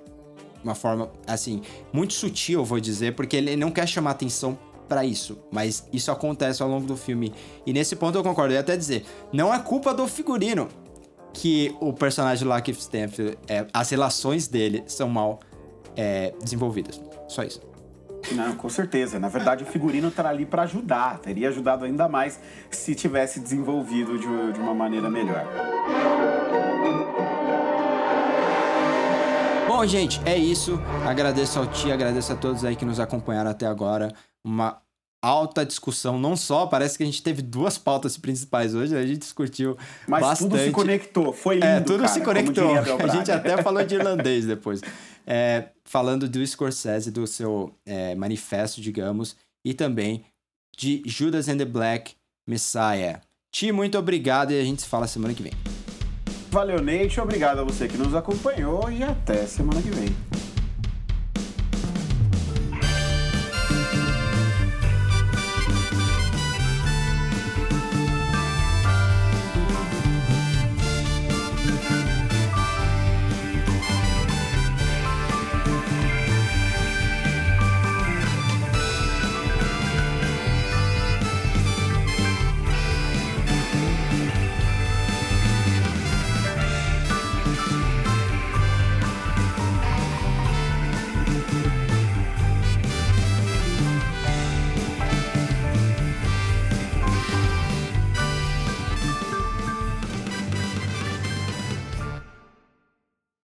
uma forma, assim, muito sutil, eu vou dizer, porque ele não quer chamar atenção para isso, mas isso acontece ao longo do filme. E nesse ponto eu concordo. Eu ia até dizer, não é culpa do figurino que o personagem Lakeith Stanfield, é, as relações dele são mal é, desenvolvidas. Só isso. Não, com certeza. Na verdade, o figurino tá ali para ajudar. Teria ajudado ainda mais se tivesse desenvolvido de, de uma maneira melhor. Bom, gente, é isso. Agradeço ao Ti, agradeço a todos aí que nos acompanharam até agora. Uma alta discussão, não só, parece que a gente teve duas pautas principais hoje, a gente discutiu Mas bastante. tudo se conectou, foi lindo, É, tudo cara, se conectou. A gente até falou de irlandês depois. É, falando do Scorsese, do seu é, manifesto, digamos, e também de Judas and the Black Messiah. Ti, muito obrigado e a gente se fala semana que vem. Valeu, Nate. Obrigado a você que nos acompanhou e até semana que vem.